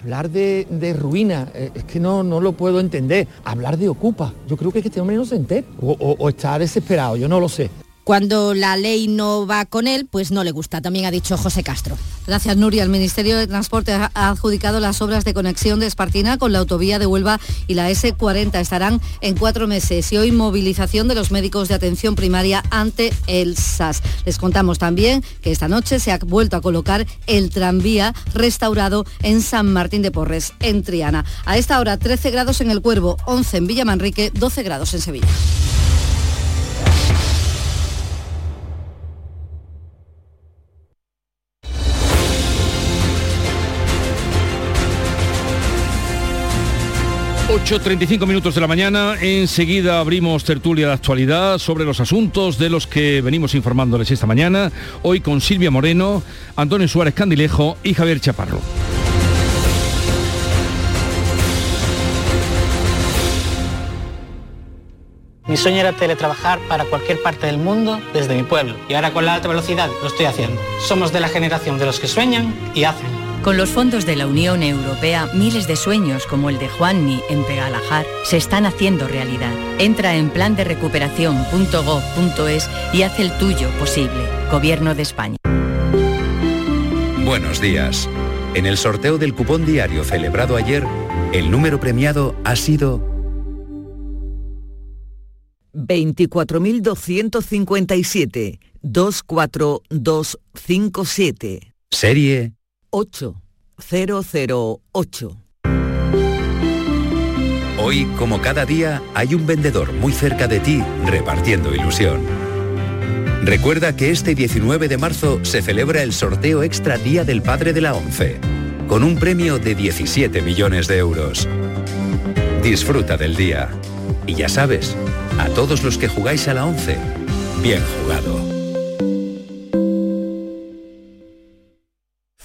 Hablar de, ruina, eh, es que no, no lo puedo entender. Hablar de ocupa, yo creo que, este hombre no se entera o, o está desesperado, yo no lo sé. Cuando la ley no va con él, pues no le gusta, también ha dicho José Castro. Gracias, Nuria. El Ministerio de Transporte ha adjudicado las obras de conexión de Espartina con la autovía de Huelva y la S40. Estarán en cuatro meses y hoy movilización de los médicos de atención primaria ante el SAS. Les contamos también que esta noche se ha vuelto a colocar el tranvía restaurado en San Martín de Porres, en Triana. A esta hora 13 grados en el Cuervo, 11 en Villamanrique, 12 grados en Sevilla. 8.35 minutos de la mañana, enseguida abrimos tertulia de actualidad sobre los asuntos de los que venimos informándoles esta mañana, hoy con Silvia Moreno, Antonio Suárez Candilejo y Javier Chaparro. Mi sueño era teletrabajar para cualquier parte del mundo desde mi pueblo y ahora con la alta velocidad lo estoy haciendo. Somos de la generación de los que sueñan y hacen. Con los fondos de la Unión Europea, miles de sueños como el de Juanni en Pegalajar se están haciendo realidad. Entra en plan de recuperación.gov.es y haz el tuyo posible. Gobierno de España. Buenos días. En el sorteo del cupón diario celebrado ayer, el número premiado ha sido 24.257 24257. Serie 8008. Hoy, como cada día, hay un vendedor muy cerca de ti repartiendo ilusión. Recuerda que este 19 de marzo se celebra el sorteo extra Día del Padre de la ONCE, con un premio de 17 millones de euros. Disfruta del día. Y ya sabes, a todos los que jugáis a la ONCE, bien jugado.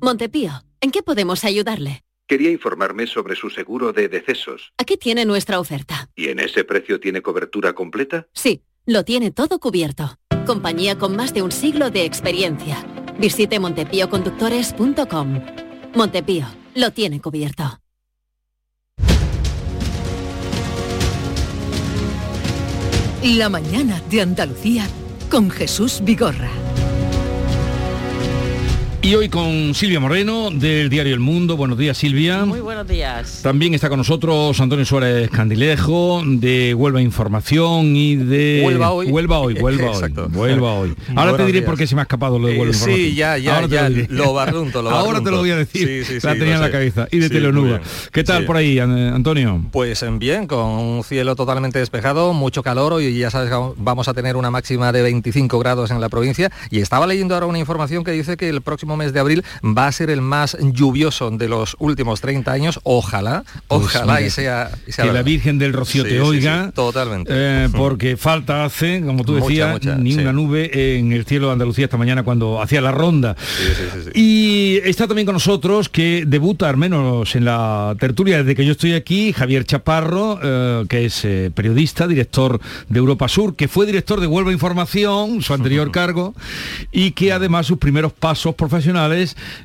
Montepío, ¿en qué podemos ayudarle? Quería informarme sobre su seguro de decesos. Aquí tiene nuestra oferta. ¿Y en ese precio tiene cobertura completa? Sí, lo tiene todo cubierto. Compañía con más de un siglo de experiencia. Visite montepíoconductores.com. Montepío, lo tiene cubierto. La mañana de Andalucía con Jesús Vigorra. Y hoy con Silvia Moreno del diario El Mundo. Buenos días Silvia. Muy buenos días. También está con nosotros Antonio Suárez Candilejo de Huelva Información y de Huelva hoy. Huelva hoy, Huelva hoy. Huelva hoy. Ahora te diré por qué se me ha escapado lo de Huelva eh, Información. Sí, ya, ya, Ahora ya. Lo, barrunto, lo Ahora te lo voy a decir. la tenía en la cabeza. Y de Telenuba. ¿Qué tal por ahí, Antonio? Pues bien, con un cielo totalmente despejado, mucho calor y ya sabes que vamos a tener una máxima de 25 grados en la provincia. Y estaba leyendo ahora una información que dice que el próximo mes de abril va a ser el más lluvioso de los últimos 30 años. Ojalá, Pues ojalá mira, y sea... y sea que la. Virgen del Rocío Sí, te sí, oiga. sí, totalmente. eh, porque falta hace, como tú Mucha, decías, mucha, ni una nube en el cielo de Andalucía esta mañana cuando hacía la ronda. Y está también con nosotros que debuta, al menos en la tertulia desde que yo estoy aquí, Javier Chaparro, eh, que es eh, periodista, director de Europa Sur, que fue director de Huelva Información, su anterior cargo, y que además sus primeros pasos profesionales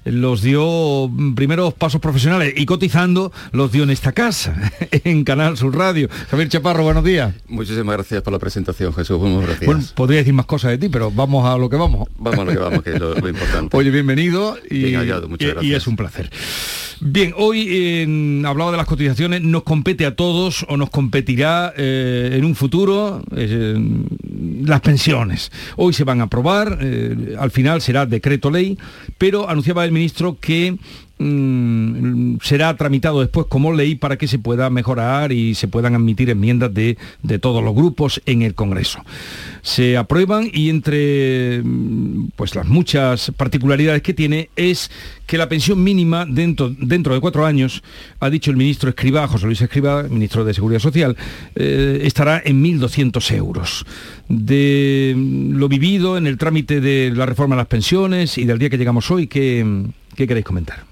los dio, mm, primeros pasos profesionales y cotizando los dio en esta casa, en Canal Sur Radio. Javier Chaparro, buenos días. Muchísimas gracias por la presentación, Jesús. Muy gracias. Bueno, podría decir más cosas de ti, pero vamos a lo que vamos. Vamos a lo que vamos, que es lo, lo importante. Oye, bienvenido y, Bien hallado, muchas y- y gracias. es un placer. Bien, hoy eh, hablaba de las cotizaciones, nos compete a todos o nos competirá eh, en un futuro eh, las pensiones. Hoy se van a aprobar, eh, al final será decreto ley, pero anunciaba el ministro que mm, será tramitado después como ley para que se pueda mejorar y se puedan admitir enmiendas de, de todos los grupos en el Congreso. Se aprueban y entre mm, pues las muchas particularidades que tiene es que la pensión mínima dentro, dentro de cuatro años, ha dicho el ministro Escribá, José Luis Escribá, ministro de Seguridad Social, eh, estará en 1.200 euros. De mm, lo vivido en el trámite de la reforma de las pensiones y del día que llegamos hoy, ¿qué, qué queréis comentar?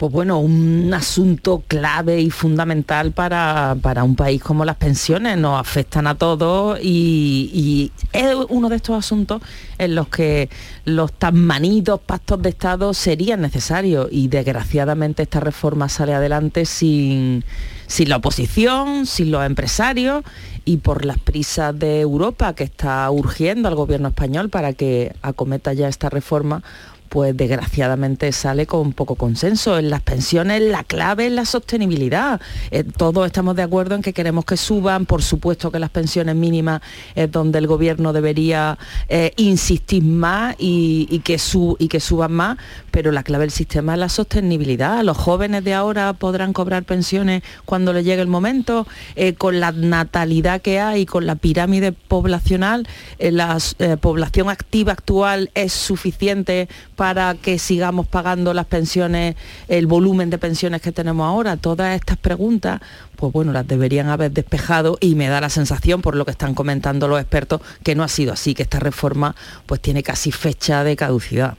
Pues bueno, un asunto clave y fundamental para, para, un país como las pensiones, nos afectan a todos y, es uno de estos asuntos en los que los tan manidos pactos de Estado serían necesarios. Y desgraciadamente esta reforma sale adelante sin, sin la oposición, sin los empresarios y por las prisas de Europa que está urgiendo al gobierno español para que acometa ya esta reforma pues desgraciadamente sale con poco consenso. En las pensiones la clave es la sostenibilidad. Eh, todos estamos de acuerdo en que queremos que suban, por supuesto que las pensiones mínimas es donde el gobierno debería eh, insistir más y, que su, y que suban más, pero la clave del sistema es la sostenibilidad. Los jóvenes de ahora podrán cobrar pensiones cuando les llegue el momento, eh, con la natalidad que hay, con la pirámide poblacional, la población activa actual es suficiente para que sigamos pagando las pensiones, el volumen de pensiones que tenemos ahora. Todas estas preguntas, pues bueno, las deberían haber despejado y me da la sensación, por lo que están comentando los expertos, que no ha sido así, que esta reforma pues tiene casi fecha de caducidad.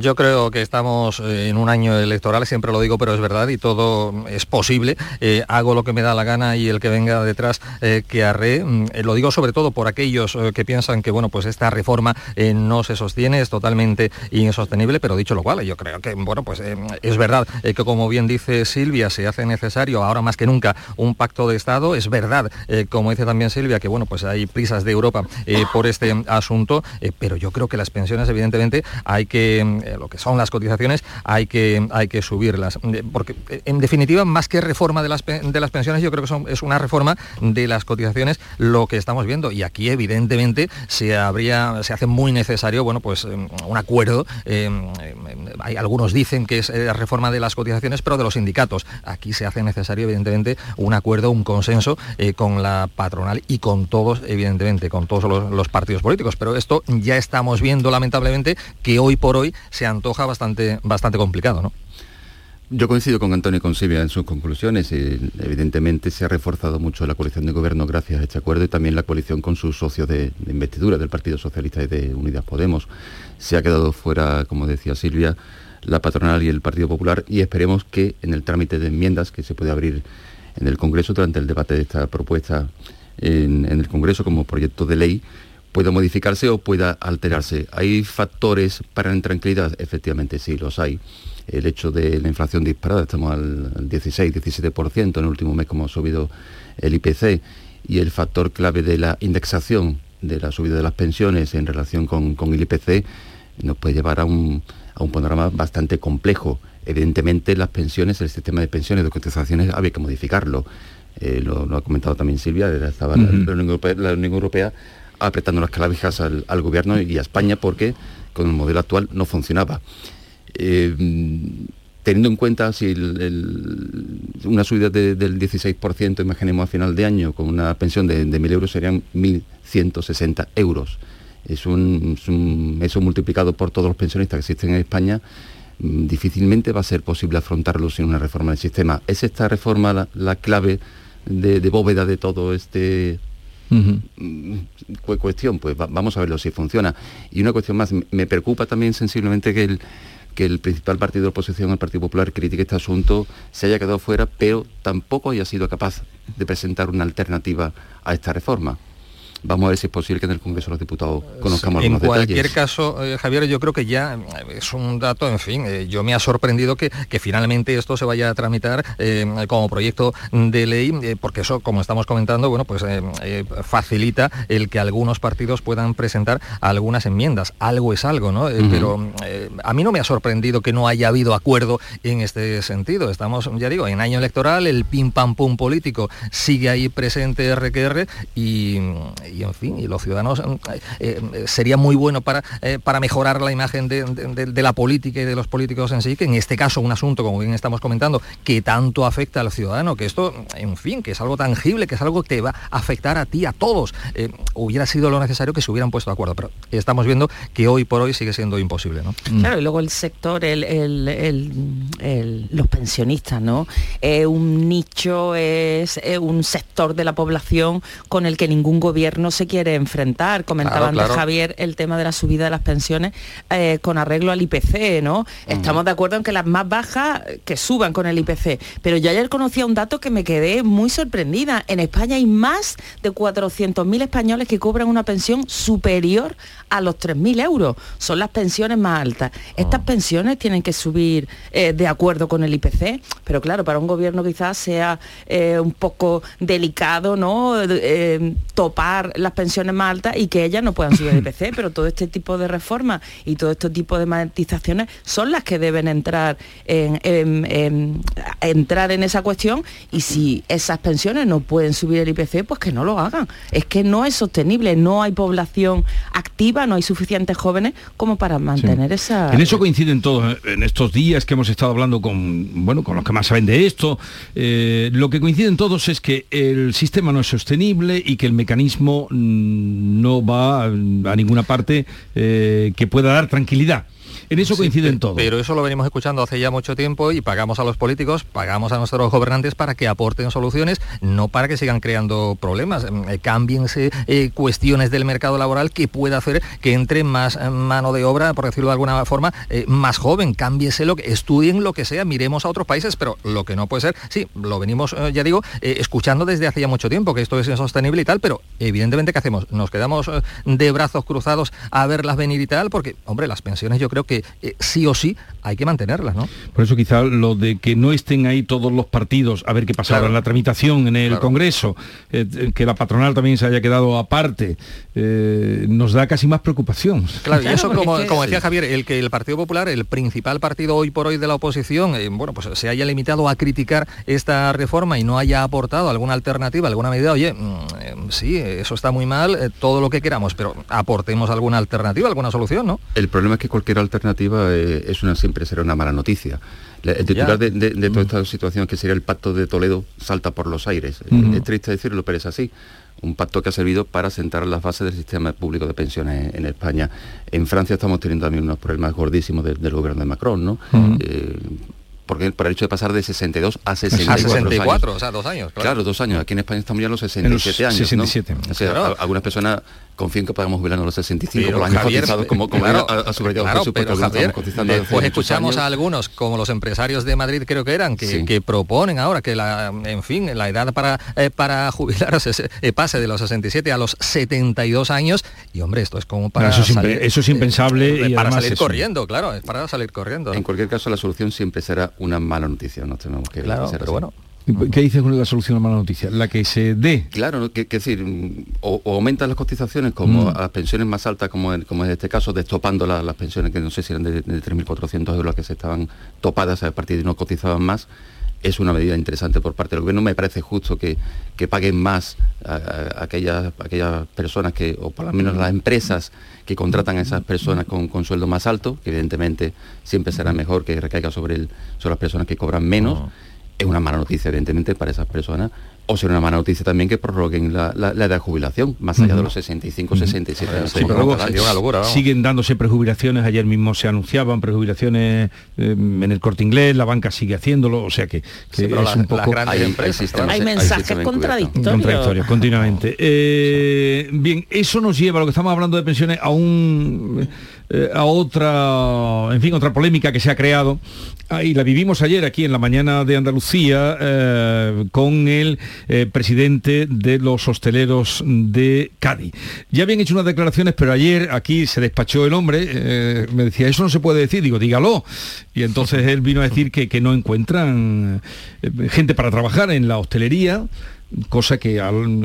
Yo creo que estamos eh, en un año electoral, siempre lo digo, pero es verdad y todo es posible. Eh, hago lo que me da la gana y el que venga detrás eh, que arre. Mm, lo digo sobre todo por aquellos que piensan que bueno, pues esta reforma no se sostiene, es totalmente insostenible, pero dicho lo cual, yo creo que bueno, pues es verdad que como bien dice Silvia, se hace necesario ahora más que nunca un pacto de Estado. Es verdad, como dice también Silvia, que bueno, pues hay prisas de Europa por este asunto, pero yo creo que las pensiones, evidentemente, hay que eh, lo que son las cotizaciones, hay que, hay que subirlas. Porque, en definitiva, más que reforma de las, de las pensiones, yo creo que son, es una reforma de las cotizaciones lo que estamos viendo. Y aquí, evidentemente, se, habría, se hace muy necesario bueno, pues, un acuerdo. Eh, hay, algunos dicen que es la reforma de las cotizaciones, pero de los sindicatos. Aquí se hace necesario, evidentemente, un acuerdo, un consenso eh, con la patronal y con todos, evidentemente, con todos los partidos políticos. Pero esto ya estamos viendo, lamentablemente, que hoy por hoy se antoja bastante, bastante complicado, ¿no? Yo coincido con Antonio y con Silvia en sus conclusiones. Y evidentemente se ha reforzado mucho la coalición de gobierno gracias a este acuerdo y también la coalición con sus socios de, investidura del Partido Socialista y de Unidas Podemos. Se ha quedado fuera, como decía Silvia, la patronal y el Partido Popular y esperemos que en el trámite de enmiendas que se puede abrir en el Congreso durante el debate de esta propuesta en el Congreso como proyecto de ley pueda modificarse o pueda alterarse. ¿Hay factores para la intranquilidad? Efectivamente, sí, los hay. El hecho de la inflación disparada, estamos al 16-17% en el último mes como ha subido el IPC, y el factor clave de la indexación de la subida de las pensiones en relación con, con el IPC nos puede llevar a un, a un panorama bastante complejo. Evidentemente las pensiones, el sistema de pensiones, de cotizaciones, había que modificarlo. Eh, lo, lo, ha comentado también Silvia, estaba uh -huh. la, Unión Europea, la Unión Europea apretando las clavijas al, gobierno y a España porque con el modelo actual no funcionaba. Eh, teniendo en cuenta si una subida de, del 16%, imaginemos a final de año, con una pensión de, de 1.000 euros serían 1.160 euros. Es un, es un, eso multiplicado por todos los pensionistas que existen en España, mm, difícilmente va a ser posible afrontarlo sin una reforma del sistema. ¿Es esta reforma la, la clave de bóveda de todo este Cuestión, pues va, vamos a verlo si funciona. Y una cuestión más, me preocupa también sensiblemente que el, que el principal partido de oposición, el Partido Popular, critique este asunto, se haya quedado fuera, pero tampoco haya sido capaz de presentar una alternativa a esta reforma. Vamos a ver si es posible que en el Congreso de los Diputados conozcamos en algunos cualquier detalles. caso, eh, Javier, yo creo que ya eh, es un dato, en fin, eh, yo me ha sorprendido que, que finalmente esto se vaya a tramitar eh, como proyecto de ley, porque eso, como estamos comentando, bueno, pues facilita el que algunos partidos puedan presentar algunas enmiendas. Algo es algo, ¿no? Pero a mí no me ha sorprendido que no haya habido acuerdo en este sentido. Estamos, ya digo, en año electoral, el pim pam pum político sigue ahí presente RQR y, y, en fin, y los ciudadanos eh, eh, sería muy bueno para, eh, para mejorar la imagen de, de- la política y de los políticos en sí, que en este caso un asunto, como bien estamos comentando, que tanto afecta al ciudadano, que esto, en fin, que es algo tangible, que es algo que va a afectar a ti, a todos. Eh, hubiera sido lo necesario que se hubieran puesto de acuerdo, pero estamos viendo que hoy por hoy sigue siendo imposible, ¿no? Claro, y luego el sector, el, el- los pensionistas, ¿no? Un nicho, es un sector de la población con el que ningún gobierno se quiere enfrentar. Comentaba Claro, antes claro. Javier el tema de la subida de las pensiones eh, con arreglo al IPC, ¿no? Estamos de acuerdo en que las más bajas que suban con el IPC. Pero yo ayer conocía un dato que me quedé muy sorprendida. En España hay más de 400.000 españoles que cobran una pensión superior a los 3.000 euros. Son las pensiones más altas. Estas pensiones tienen que subir eh, de acuerdo con el IPC, pero claro, para un gobierno quizás sea eh, un poco delicado, ¿no? Eh, topar las pensiones más altas y que ellas no puedan subir el IPC, pero todo este tipo de reformas y todo este tipo de matizaciones son las que deben entrar en, en- en- entrar en esa cuestión y si esas pensiones no pueden subir el IPC, pues que no lo hagan. Es que no es sostenible, no hay población activa, no hay suficientes jóvenes como para mantener esa... En eso coinciden todos, ¿eh? en estos días que hemos estado hablando con, bueno, con los que más saben de esto, eh, lo que coinciden todos es que el sistema no es sostenible y que el mecanismo mm, no va a ninguna parte eh, que pueda dar tranquilidad. En eso Sí, coinciden pe- todos. Pero eso lo venimos escuchando hace ya mucho tiempo y pagamos a los políticos, pagamos a nuestros gobernantes para que aporten soluciones, no para que sigan creando problemas. Mm, eh, Cámbiense eh, cuestiones del mercado laboral que pueda hacer que entre más eh, mano de obra, por decirlo de alguna forma, eh, más joven. Cámbiese lo que, estudien lo que sea, miremos a otros países, pero lo que no puede ser, sí, lo venimos, eh, ya digo, escuchando desde hace ya mucho tiempo, que esto es insostenible y tal, pero evidentemente, ¿qué hacemos? Nos quedamos de brazos cruzados a verlas venir y tal, porque, hombre, las pensiones yo creo que eh, sí o sí hay que mantenerlas, ¿no? Por eso quizá lo de que no estén ahí todos los partidos, a ver qué pasa ahora en la tramitación en el Claro. Congreso, eh, que la patronal también se haya quedado aparte, eh, nos da casi más preocupación. Claro, y eso como, como decía Javier, el que el Partido Popular, el principal partido hoy por hoy de la oposición, eh, bueno, pues se haya limitado a criticar esta reforma y no haya aportado alguna alternativa, alguna medida, oye, mm, eh, sí, eso está muy mal, eh, todo lo que queramos, pero aportemos alguna alternativa, alguna solución, ¿no? El problema es que cualquier alternativa eh, es una siempre será una mala noticia. El titular de, de- de toda esta situación que sería el pacto de Toledo salta por los aires. Es triste decirlo, pero es así. Un pacto que ha servido para sentar las bases del sistema público de pensiones en España. En Francia estamos teniendo también unos problemas gordísimos de- del gobierno de Macron, ¿no? Eh, porque por el hecho de pasar de 62 a A 64, 64, años. o sea, dos años, claro. Claro, dos años. Aquí en España estamos ya en los 67 En los años. ¿no? 67. O sea, Claro. a- algunas personas confían que podamos jubilarnos a los 65 Pero, por los años Javier, cotizados, como, como claro, ha, ha subrayado claro, Jesús, pero, Javier, cotizando después escuchamos a algunos, como los empresarios de Madrid creo que eran, que, Sí. que proponen ahora que la, en fin, la edad para, eh, para jubilarse se- eh, pase de los 67 a los 72 años, y hombre, esto es como para eso, es impe- salir, eso es impensable eh, y para salir eso- corriendo, claro, es para salir corriendo. En cualquier caso, la solución siempre será una mala noticia, no tenemos que Claro, pero así. bueno. ¿Qué dices con la solución a la mala noticia? La que se dé. Claro, ¿no? que, que decir, o, o aumentan las cotizaciones como Mm. a las pensiones más altas, como en, como en este caso, destopando la- las pensiones que no sé si eran de, de 3.400 euros las que se estaban topadas a partir de no cotizaban más, es una medida interesante por parte del gobierno. Me parece justo que, que paguen más a, a- aquellas, aquellas personas que, o por lo menos las empresas que contratan a esas personas con, con sueldo más alto, que evidentemente siempre será mejor que recaiga sobre, el, sobre las personas que cobran menos. Es una mala noticia, evidentemente, para esas personas. O será una mala noticia también que prorroguen la, la- la edad de jubilación, más allá de los 65, 67 años. Sí, pero luego siguen dándose prejubilaciones, ayer mismo se anunciaban prejubilaciones eh, en el corte inglés, la banca sigue haciéndolo, o sea que, que Sí, es las- un poco... grandes Hay- hay empresas, sistemas- Hay mensajes contradictorios. Contradictorios, continuamente. Eh, bien, eso nos lleva, lo que estamos hablando de pensiones, a un, eh, a otra, en fin, otra polémica que se ha creado y la vivimos ayer aquí en la mañana de Andalucía eh, con el eh, presidente de los hosteleros de Cádiz. Ya habían hecho unas declaraciones, pero ayer aquí se despachó el hombre, me decía, eso no se puede decir, digo, dígalo. Y entonces él vino a decir que, que no encuentran gente para trabajar en la hostelería, cosa que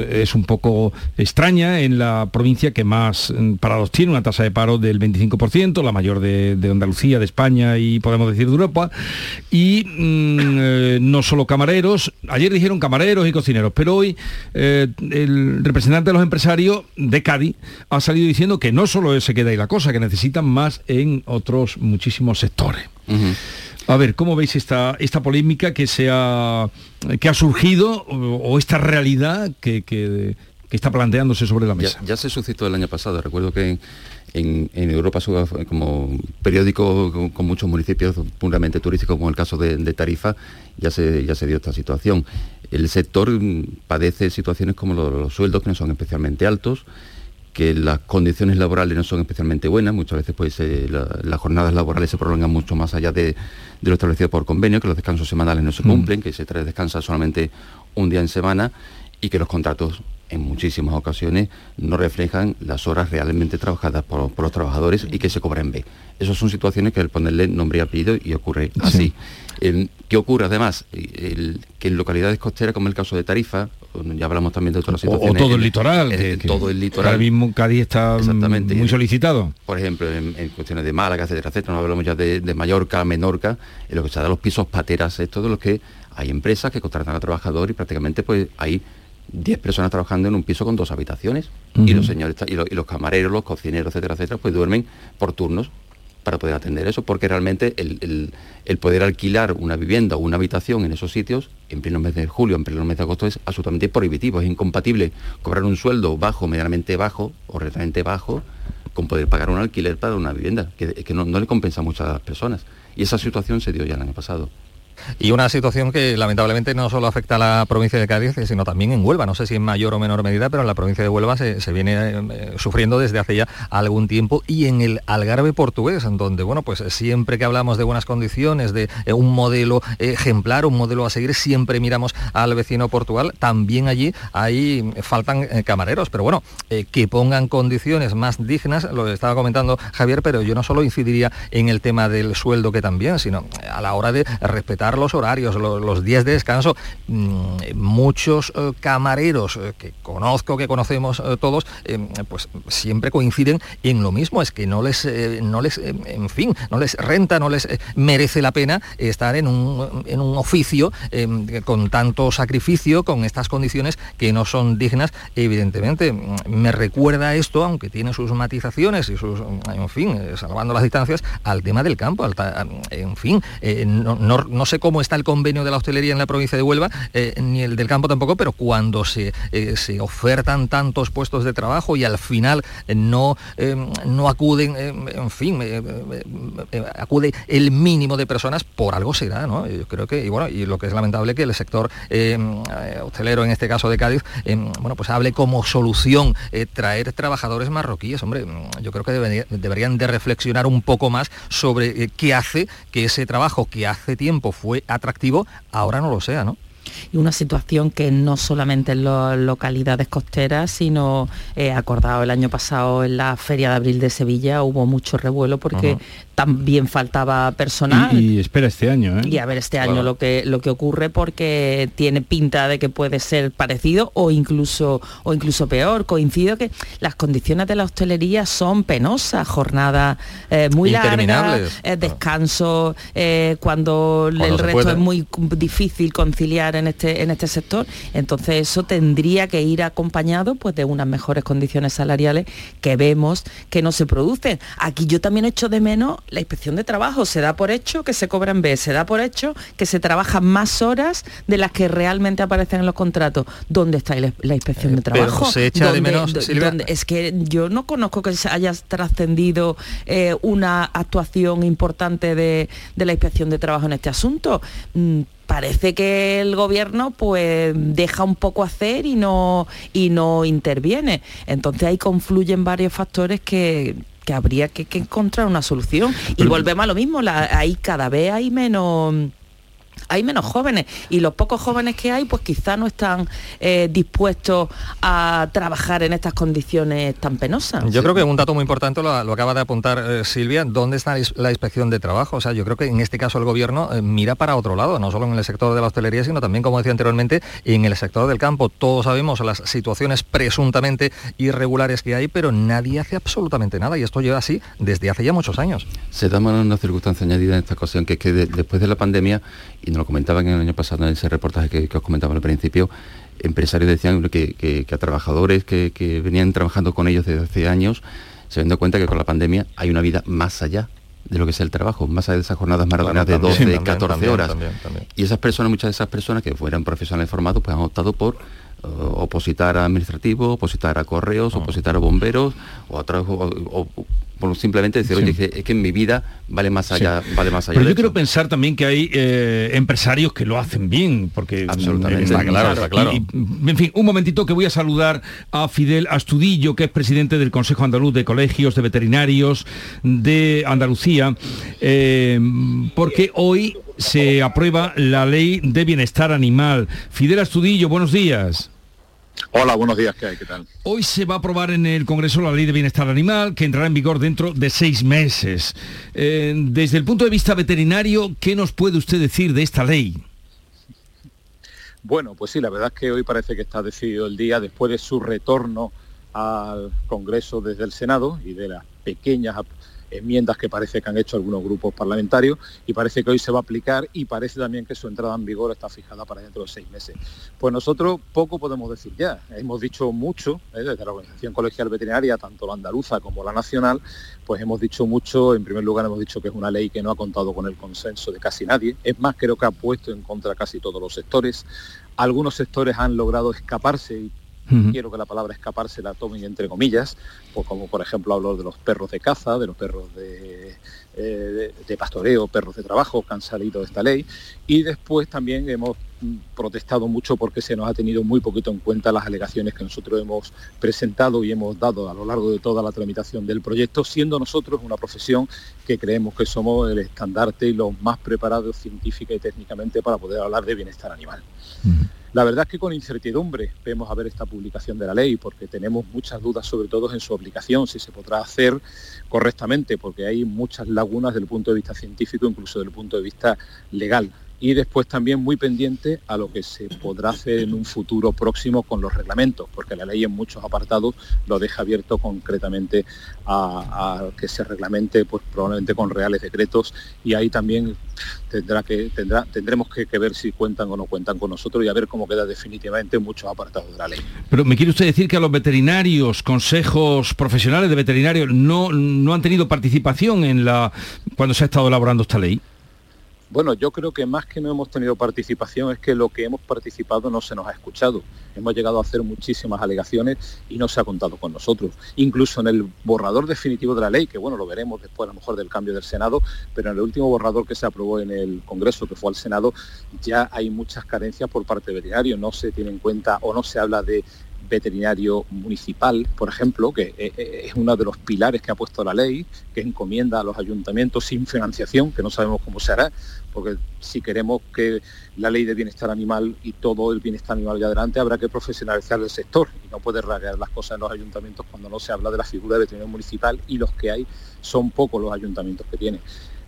es un poco extraña en la provincia que más mm, parados tiene, una tasa de paro del 25%, la mayor de, Andalucía, de España y podemos decir de Europa. Y mm, eh, no solo camareros, ayer dijeron camareros y cocineros, pero hoy eh, el representante de los empresarios de Cádiz ha salido diciendo que no solo se queda ahí la cosa, que necesitan más en otros muchísimos sectores. A ver, ¿cómo veis esta, esta polémica que, se ha, que ha surgido o, esta realidad que, está planteándose sobre la mesa? Ya, se suscitó el año pasado. Recuerdo que en, Europa como periódico con, muchos municipios puramente turísticos, como el caso de, Tarifa, ya se, ya se dio esta situación. El sector padece situaciones como los sueldos que no son especialmente altos, que las condiciones laborales no son especialmente buenas, muchas veces pues eh, las jornadas laborales se prolongan mucho más allá de, lo establecido por convenio, que los descansos semanales no se mm. cumplen, que se descansa solamente un día en semana y que los contratos en muchísimas ocasiones no reflejan las horas realmente trabajadas por, los trabajadores y que se cobran B. Esas son situaciones que el ponerle nombre y apellido y ocurre así. ¿Qué ocurre además? que en localidades costeras, como el caso de Tarifa, ya hablamos también de otras situaciones. O, todo el litoral. todo el litoral. Ahora mismo Cádiz está muy solicitado. Por ejemplo, en, cuestiones de Málaga, etcétera, etcétera, no hablamos ya de, Mallorca, Menorca, en lo que se da los pisos pateras, es todo lo que hay empresas que contratan a trabajadores y prácticamente pues hay 10 personas trabajando en un piso con dos habitaciones y los señores y los, y los, camareros, los cocineros, etcétera, etcétera, pues duermen por turnos para poder atender eso, porque realmente el, poder alquilar una vivienda o una habitación en esos sitios, en pleno mes de julio, en pleno mes de agosto, es absolutamente prohibitivo, es incompatible cobrar un sueldo bajo, medianamente bajo o relativamente bajo, con poder pagar un alquiler para una vivienda, que, no, no le compensa a muchas personas. Y esa situación se dio ya el año pasado. Y una situación que lamentablemente no solo afecta a la provincia de Cádiz, sino también en Huelva. No sé si en mayor o menor medida, pero en la provincia de Huelva se, viene eh, sufriendo desde hace ya algún tiempo. Y en el Algarve portugués, en donde, bueno, pues siempre que hablamos de buenas condiciones, de eh, un modelo ejemplar, un modelo a seguir, siempre miramos al vecino Portugal. También allí faltan eh, camareros, pero bueno, que pongan condiciones más dignas, lo estaba comentando Javier, pero yo no solo incidiría en el tema del sueldo que también, sino a la hora de respetar los horarios, los, días de descanso. Mm, muchos eh, camareros eh, que conozco, que conocemos eh, todos, pues siempre coinciden en lo mismo, es que no les, no les en fin, no les renta, no les merece la pena estar en un, en un oficio con tanto sacrificio, con estas condiciones que no son dignas, evidentemente. Mm, me recuerda esto, aunque tiene sus matizaciones y sus, en fin, salvando las distancias, al tema del campo, en fin, no, no, no cómo está el convenio de la hostelería en la provincia de Huelva, eh, ni el del campo tampoco, pero cuando se, eh, se, ofertan tantos puestos de trabajo y al final eh, no, no acuden, en fin, acude el mínimo de personas, por algo será, ¿no? Yo creo que, y bueno, y lo que es lamentable que el sector hostelero, en este caso de Cádiz, bueno, pues hable como solución traer trabajadores marroquíes, hombre, yo creo que deberían de reflexionar un poco más sobre qué hace que ese trabajo que hace tiempo fue fue atractivo, ahora no lo sea, ¿no? Y una situación que no solamente en las localidades costeras, sino eh, acordado el año pasado en la Feria de Abril de Sevilla hubo mucho revuelo porque también faltaba personal. Y, espera este año, ¿eh? Y a ver este año lo, que, lo que ocurre porque tiene pinta de que puede ser parecido o incluso, o incluso peor. Coincido que las condiciones de la hostelería son penosas, jornada eh, muy larga, eh, descanso cuando, el resto es muy difícil conciliar en este, en este sector. Entonces eso tendría que ir acompañado pues, de unas mejores condiciones salariales que vemos que no se producen. Aquí yo también echo de menos la inspección de trabajo. Se da por hecho que se cobra en B, se da por hecho que se trabaja más horas de las que realmente aparecen en los contratos. ¿Dónde está la, inspección de trabajo? se echa de menos, es que yo no conozco que se haya trascendido eh, una actuación importante de, de la inspección de trabajo en este asunto mm, parece que el gobierno pues deja un poco hacer y no, y no interviene. Entonces ahí confluyen varios factores que, que habría que, que encontrar una solución. Y volvemos a lo mismo, la, ahí cada vez hay menos hay menos jóvenes y los pocos jóvenes que hay pues quizá no están eh, dispuestos a trabajar en estas condiciones tan penosas. Yo creo que un dato muy importante lo, lo acaba de apuntar eh, Silvia, ¿dónde está la ins- la inspección de trabajo? O sea, yo creo que en este caso el gobierno eh, mira para otro lado, no solo en el sector de la hostelería, sino también, como decía anteriormente, en el sector del campo. Todos sabemos las situaciones presuntamente irregulares que hay, pero nadie hace absolutamente nada y esto lleva así desde hace ya muchos años. Se da una circunstancia añadida en esta ocasión, que es que de- después de la pandemia, y nos lo comentaban el año pasado en ese reportaje que, que os comentaba al principio, empresarios decían que, que- que a trabajadores que, venían trabajando con ellos desde hace años, se han dado cuenta que con la pandemia hay una vida más allá de lo que es el trabajo, más allá de esas jornadas maratonas de también, 12, también, 14 también, horas. también, también. Y esas personas, muchas de esas personas que fueran profesionales formados, pues han optado por opositar a administrativos, opositar a correos, Mm. opositar a bomberos, o, a tra- o- o- o por simplemente decir, Sí. oye, que- es que en mi vida vale más allá, vale más allá. Pero de yo quiero pensar también que hay eh, empresarios que lo hacen bien, porque Absolutamente. eh, Está claro, está claro. Y- y, en fin, un momentito que voy a saludar a Fidel Astudillo, que es presidente del Consejo Andaluz de Colegios de Veterinarios de Andalucía, eh, porque hoy se aprueba la ley de bienestar animal. Fidel Astudillo, buenos días. Hola, buenos días, ¿qué hay? ¿Qué tal? Hoy se va a aprobar en el Congreso la Ley de Bienestar Animal, que entrará en vigor dentro de seis meses. Eh, desde el punto de vista veterinario, ¿qué nos puede usted decir de esta ley? Bueno, pues sí, la verdad es que hoy parece que está decidido el día después de su retorno al Congreso desde el Senado y de las pequeñas enmiendas que parece que han hecho algunos grupos parlamentarios y parece que hoy se va a aplicar y parece también que su entrada en vigor está fijada para dentro de seis meses. Pues nosotros poco podemos decir ya. Hemos dicho mucho, ¿eh? desde la Organización Colegial Veterinaria, tanto la andaluza como la nacional, pues hemos dicho mucho, en primer lugar hemos dicho que es una ley que no ha contado con el consenso de casi nadie, es más, creo que ha puesto en contra casi todos los sectores. Algunos sectores han logrado escaparse quiero que la palabra escaparse la tomen entre comillas, pues como por ejemplo hablo de los perros de caza, de los perros de, eh, de- de pastoreo, perros de trabajo que han salido de esta ley. Y después también hemos protestado mucho porque se nos ha tenido muy poquito en cuenta las alegaciones que nosotros hemos presentado y hemos dado a lo largo de toda la tramitación del proyecto, siendo nosotros una profesión que creemos que somos el estandarte y los más preparados científica y técnicamente para poder hablar de bienestar animal. La verdad es que con incertidumbre vemos a ver esta publicación de la ley porque tenemos muchas dudas sobre todo en su aplicación, si se podrá hacer correctamente, porque hay muchas lagunas desde el punto de vista científico, incluso desde el punto de vista legal. Y después también muy pendiente a lo que se podrá hacer en un futuro próximo con los reglamentos, porque la ley en muchos apartados lo deja abierto concretamente a, que se reglamente pues probablemente con reales decretos y ahí también tendrá que tendrá tendremos que, que ver si cuentan o no cuentan con nosotros y a ver cómo queda definitivamente muchos apartados de la ley. Pero me quiere usted decir que a los veterinarios, consejos profesionales de veterinarios, no, no han tenido participación en la cuando se ha estado elaborando esta ley. Bueno, yo creo que más que no hemos tenido participación es que lo que hemos participado no se nos ha escuchado. Hemos llegado a hacer muchísimas alegaciones y no se ha contado con nosotros. Incluso en el borrador definitivo de la ley, que bueno, lo veremos después a lo mejor del cambio del Senado, pero en el último borrador que se aprobó en el Congreso, que fue al Senado, ya hay muchas carencias por parte de veterinarios. No se tiene en cuenta o no se habla de veterinario municipal, por ejemplo, que eh, eh, es uno de los pilares que ha puesto la ley, que encomienda a los ayuntamientos sin financiación, que no sabemos cómo se hará, porque si queremos que la ley de bienestar animal y todo el bienestar animal vaya adelante, habrá que profesionalizar el sector. Y no puede raguear las cosas en los ayuntamientos cuando no se habla de la figura de veterinario municipal y los que hay son pocos los ayuntamientos que tienen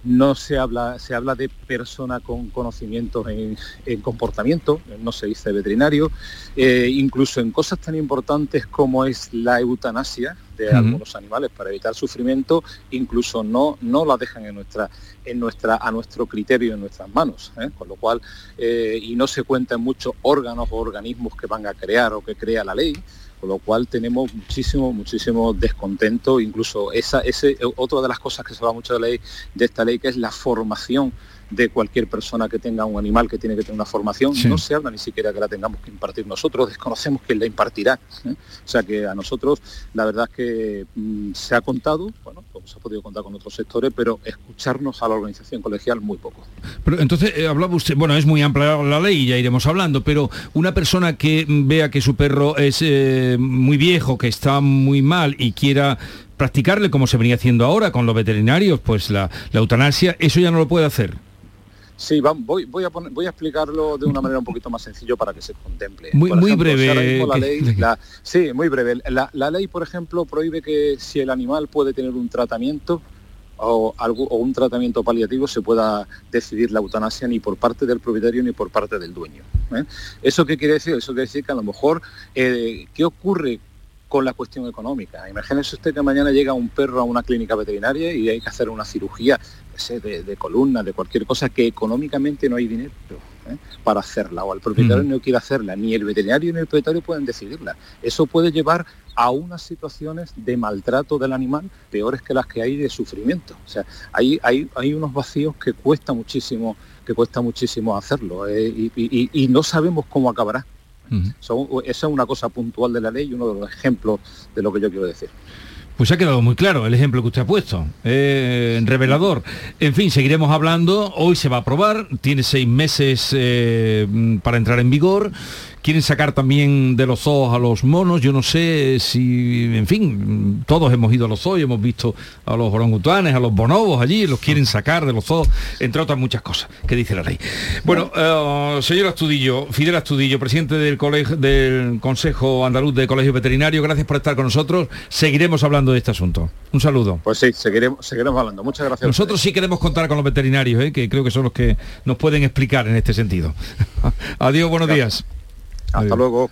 no se habla, se habla de persona con conocimientos en, en comportamiento, no se dice veterinario, eh, incluso en cosas tan importantes como es la eutanasia de algunos animales para evitar sufrimiento, incluso no, no la dejan en nuestra, en nuestra, a nuestro criterio, en nuestras manos, ¿eh? con lo cual, eh, y no se cuentan muchos órganos o organismos que van a crear o que crea la ley, con lo cual tenemos muchísimo, muchísimo descontento, incluso esa, ese, otra de las cosas que se va mucho de, la ley, de esta ley, que es la formación de cualquier persona que tenga un animal que tiene que tener una formación, Sí. no se habla ni siquiera que la tengamos que impartir nosotros, desconocemos quién la impartirá. ¿eh? O sea que a nosotros la verdad es que mm, se ha contado, bueno, como se ha podido contar con otros sectores, pero escucharnos a la organización colegial muy poco. Pero entonces eh, hablaba usted, bueno, es muy amplia la ley, ya iremos hablando, pero una persona que vea que su perro es eh, muy viejo, que está muy mal y quiera practicarle como se venía haciendo ahora con los veterinarios, pues la, la eutanasia, eso ya no lo puede hacer. Sí, vamos, voy, voy, a poner- voy a explicarlo de una manera un poquito más sencillo para que se contemple. Muy- ejemplo, si breve, la ley- la- sí, muy breve. La, la ley, por ejemplo, prohíbe que si el animal puede tener un tratamiento o, algo, o un tratamiento paliativo se pueda decidir la eutanasia ni por parte del propietario ni por parte del dueño. ¿eh? ¿Eso qué quiere decir? Eso quiere decir que a lo mejor, eh, ¿qué ocurre con la cuestión económica? Imagínese usted que mañana llega un perro a una clínica veterinaria y hay que hacer una cirugía de, de columna, de cualquier cosa que económicamente no hay dinero ¿eh? para hacerla o el propietario Mm. no quiere hacerla, ni el veterinario ni el propietario pueden decidirla. Eso puede llevar a unas situaciones de maltrato del animal peores que las que hay de sufrimiento. O sea, hay, hay, hay unos vacíos que cuesta muchísimo, que cuesta muchísimo hacerlo eh, y, y- y no sabemos cómo acabará. Esa es una cosa puntual de la ley y uno de los ejemplos de lo que yo quiero decir. Pues ha quedado muy claro el ejemplo que usted ha puesto, eh, revelador. En fin, seguiremos hablando, hoy se va a aprobar, tiene seis meses eh, para entrar en vigor, quieren sacar también de los zoos a los monos, yo no sé si, en fin, todos hemos ido a los zoos y hemos visto a los orangutanes, a los bonobos allí, los quieren sacar de los zoos, entre otras muchas cosas que dice la ley. Bueno, eh, señor Astudillo, Fidel Astudillo, presidente del, colegio, del Consejo Andaluz de Colegio Veterinario, gracias por estar con nosotros, seguiremos hablando de este asunto. Un saludo. Pues sí, seguiremos, seguiremos hablando. Muchas gracias. Nosotros sí queremos contar con los veterinarios, ¿eh? que creo que son los que nos pueden explicar en este sentido. Adiós, buenos días. Hasta luego.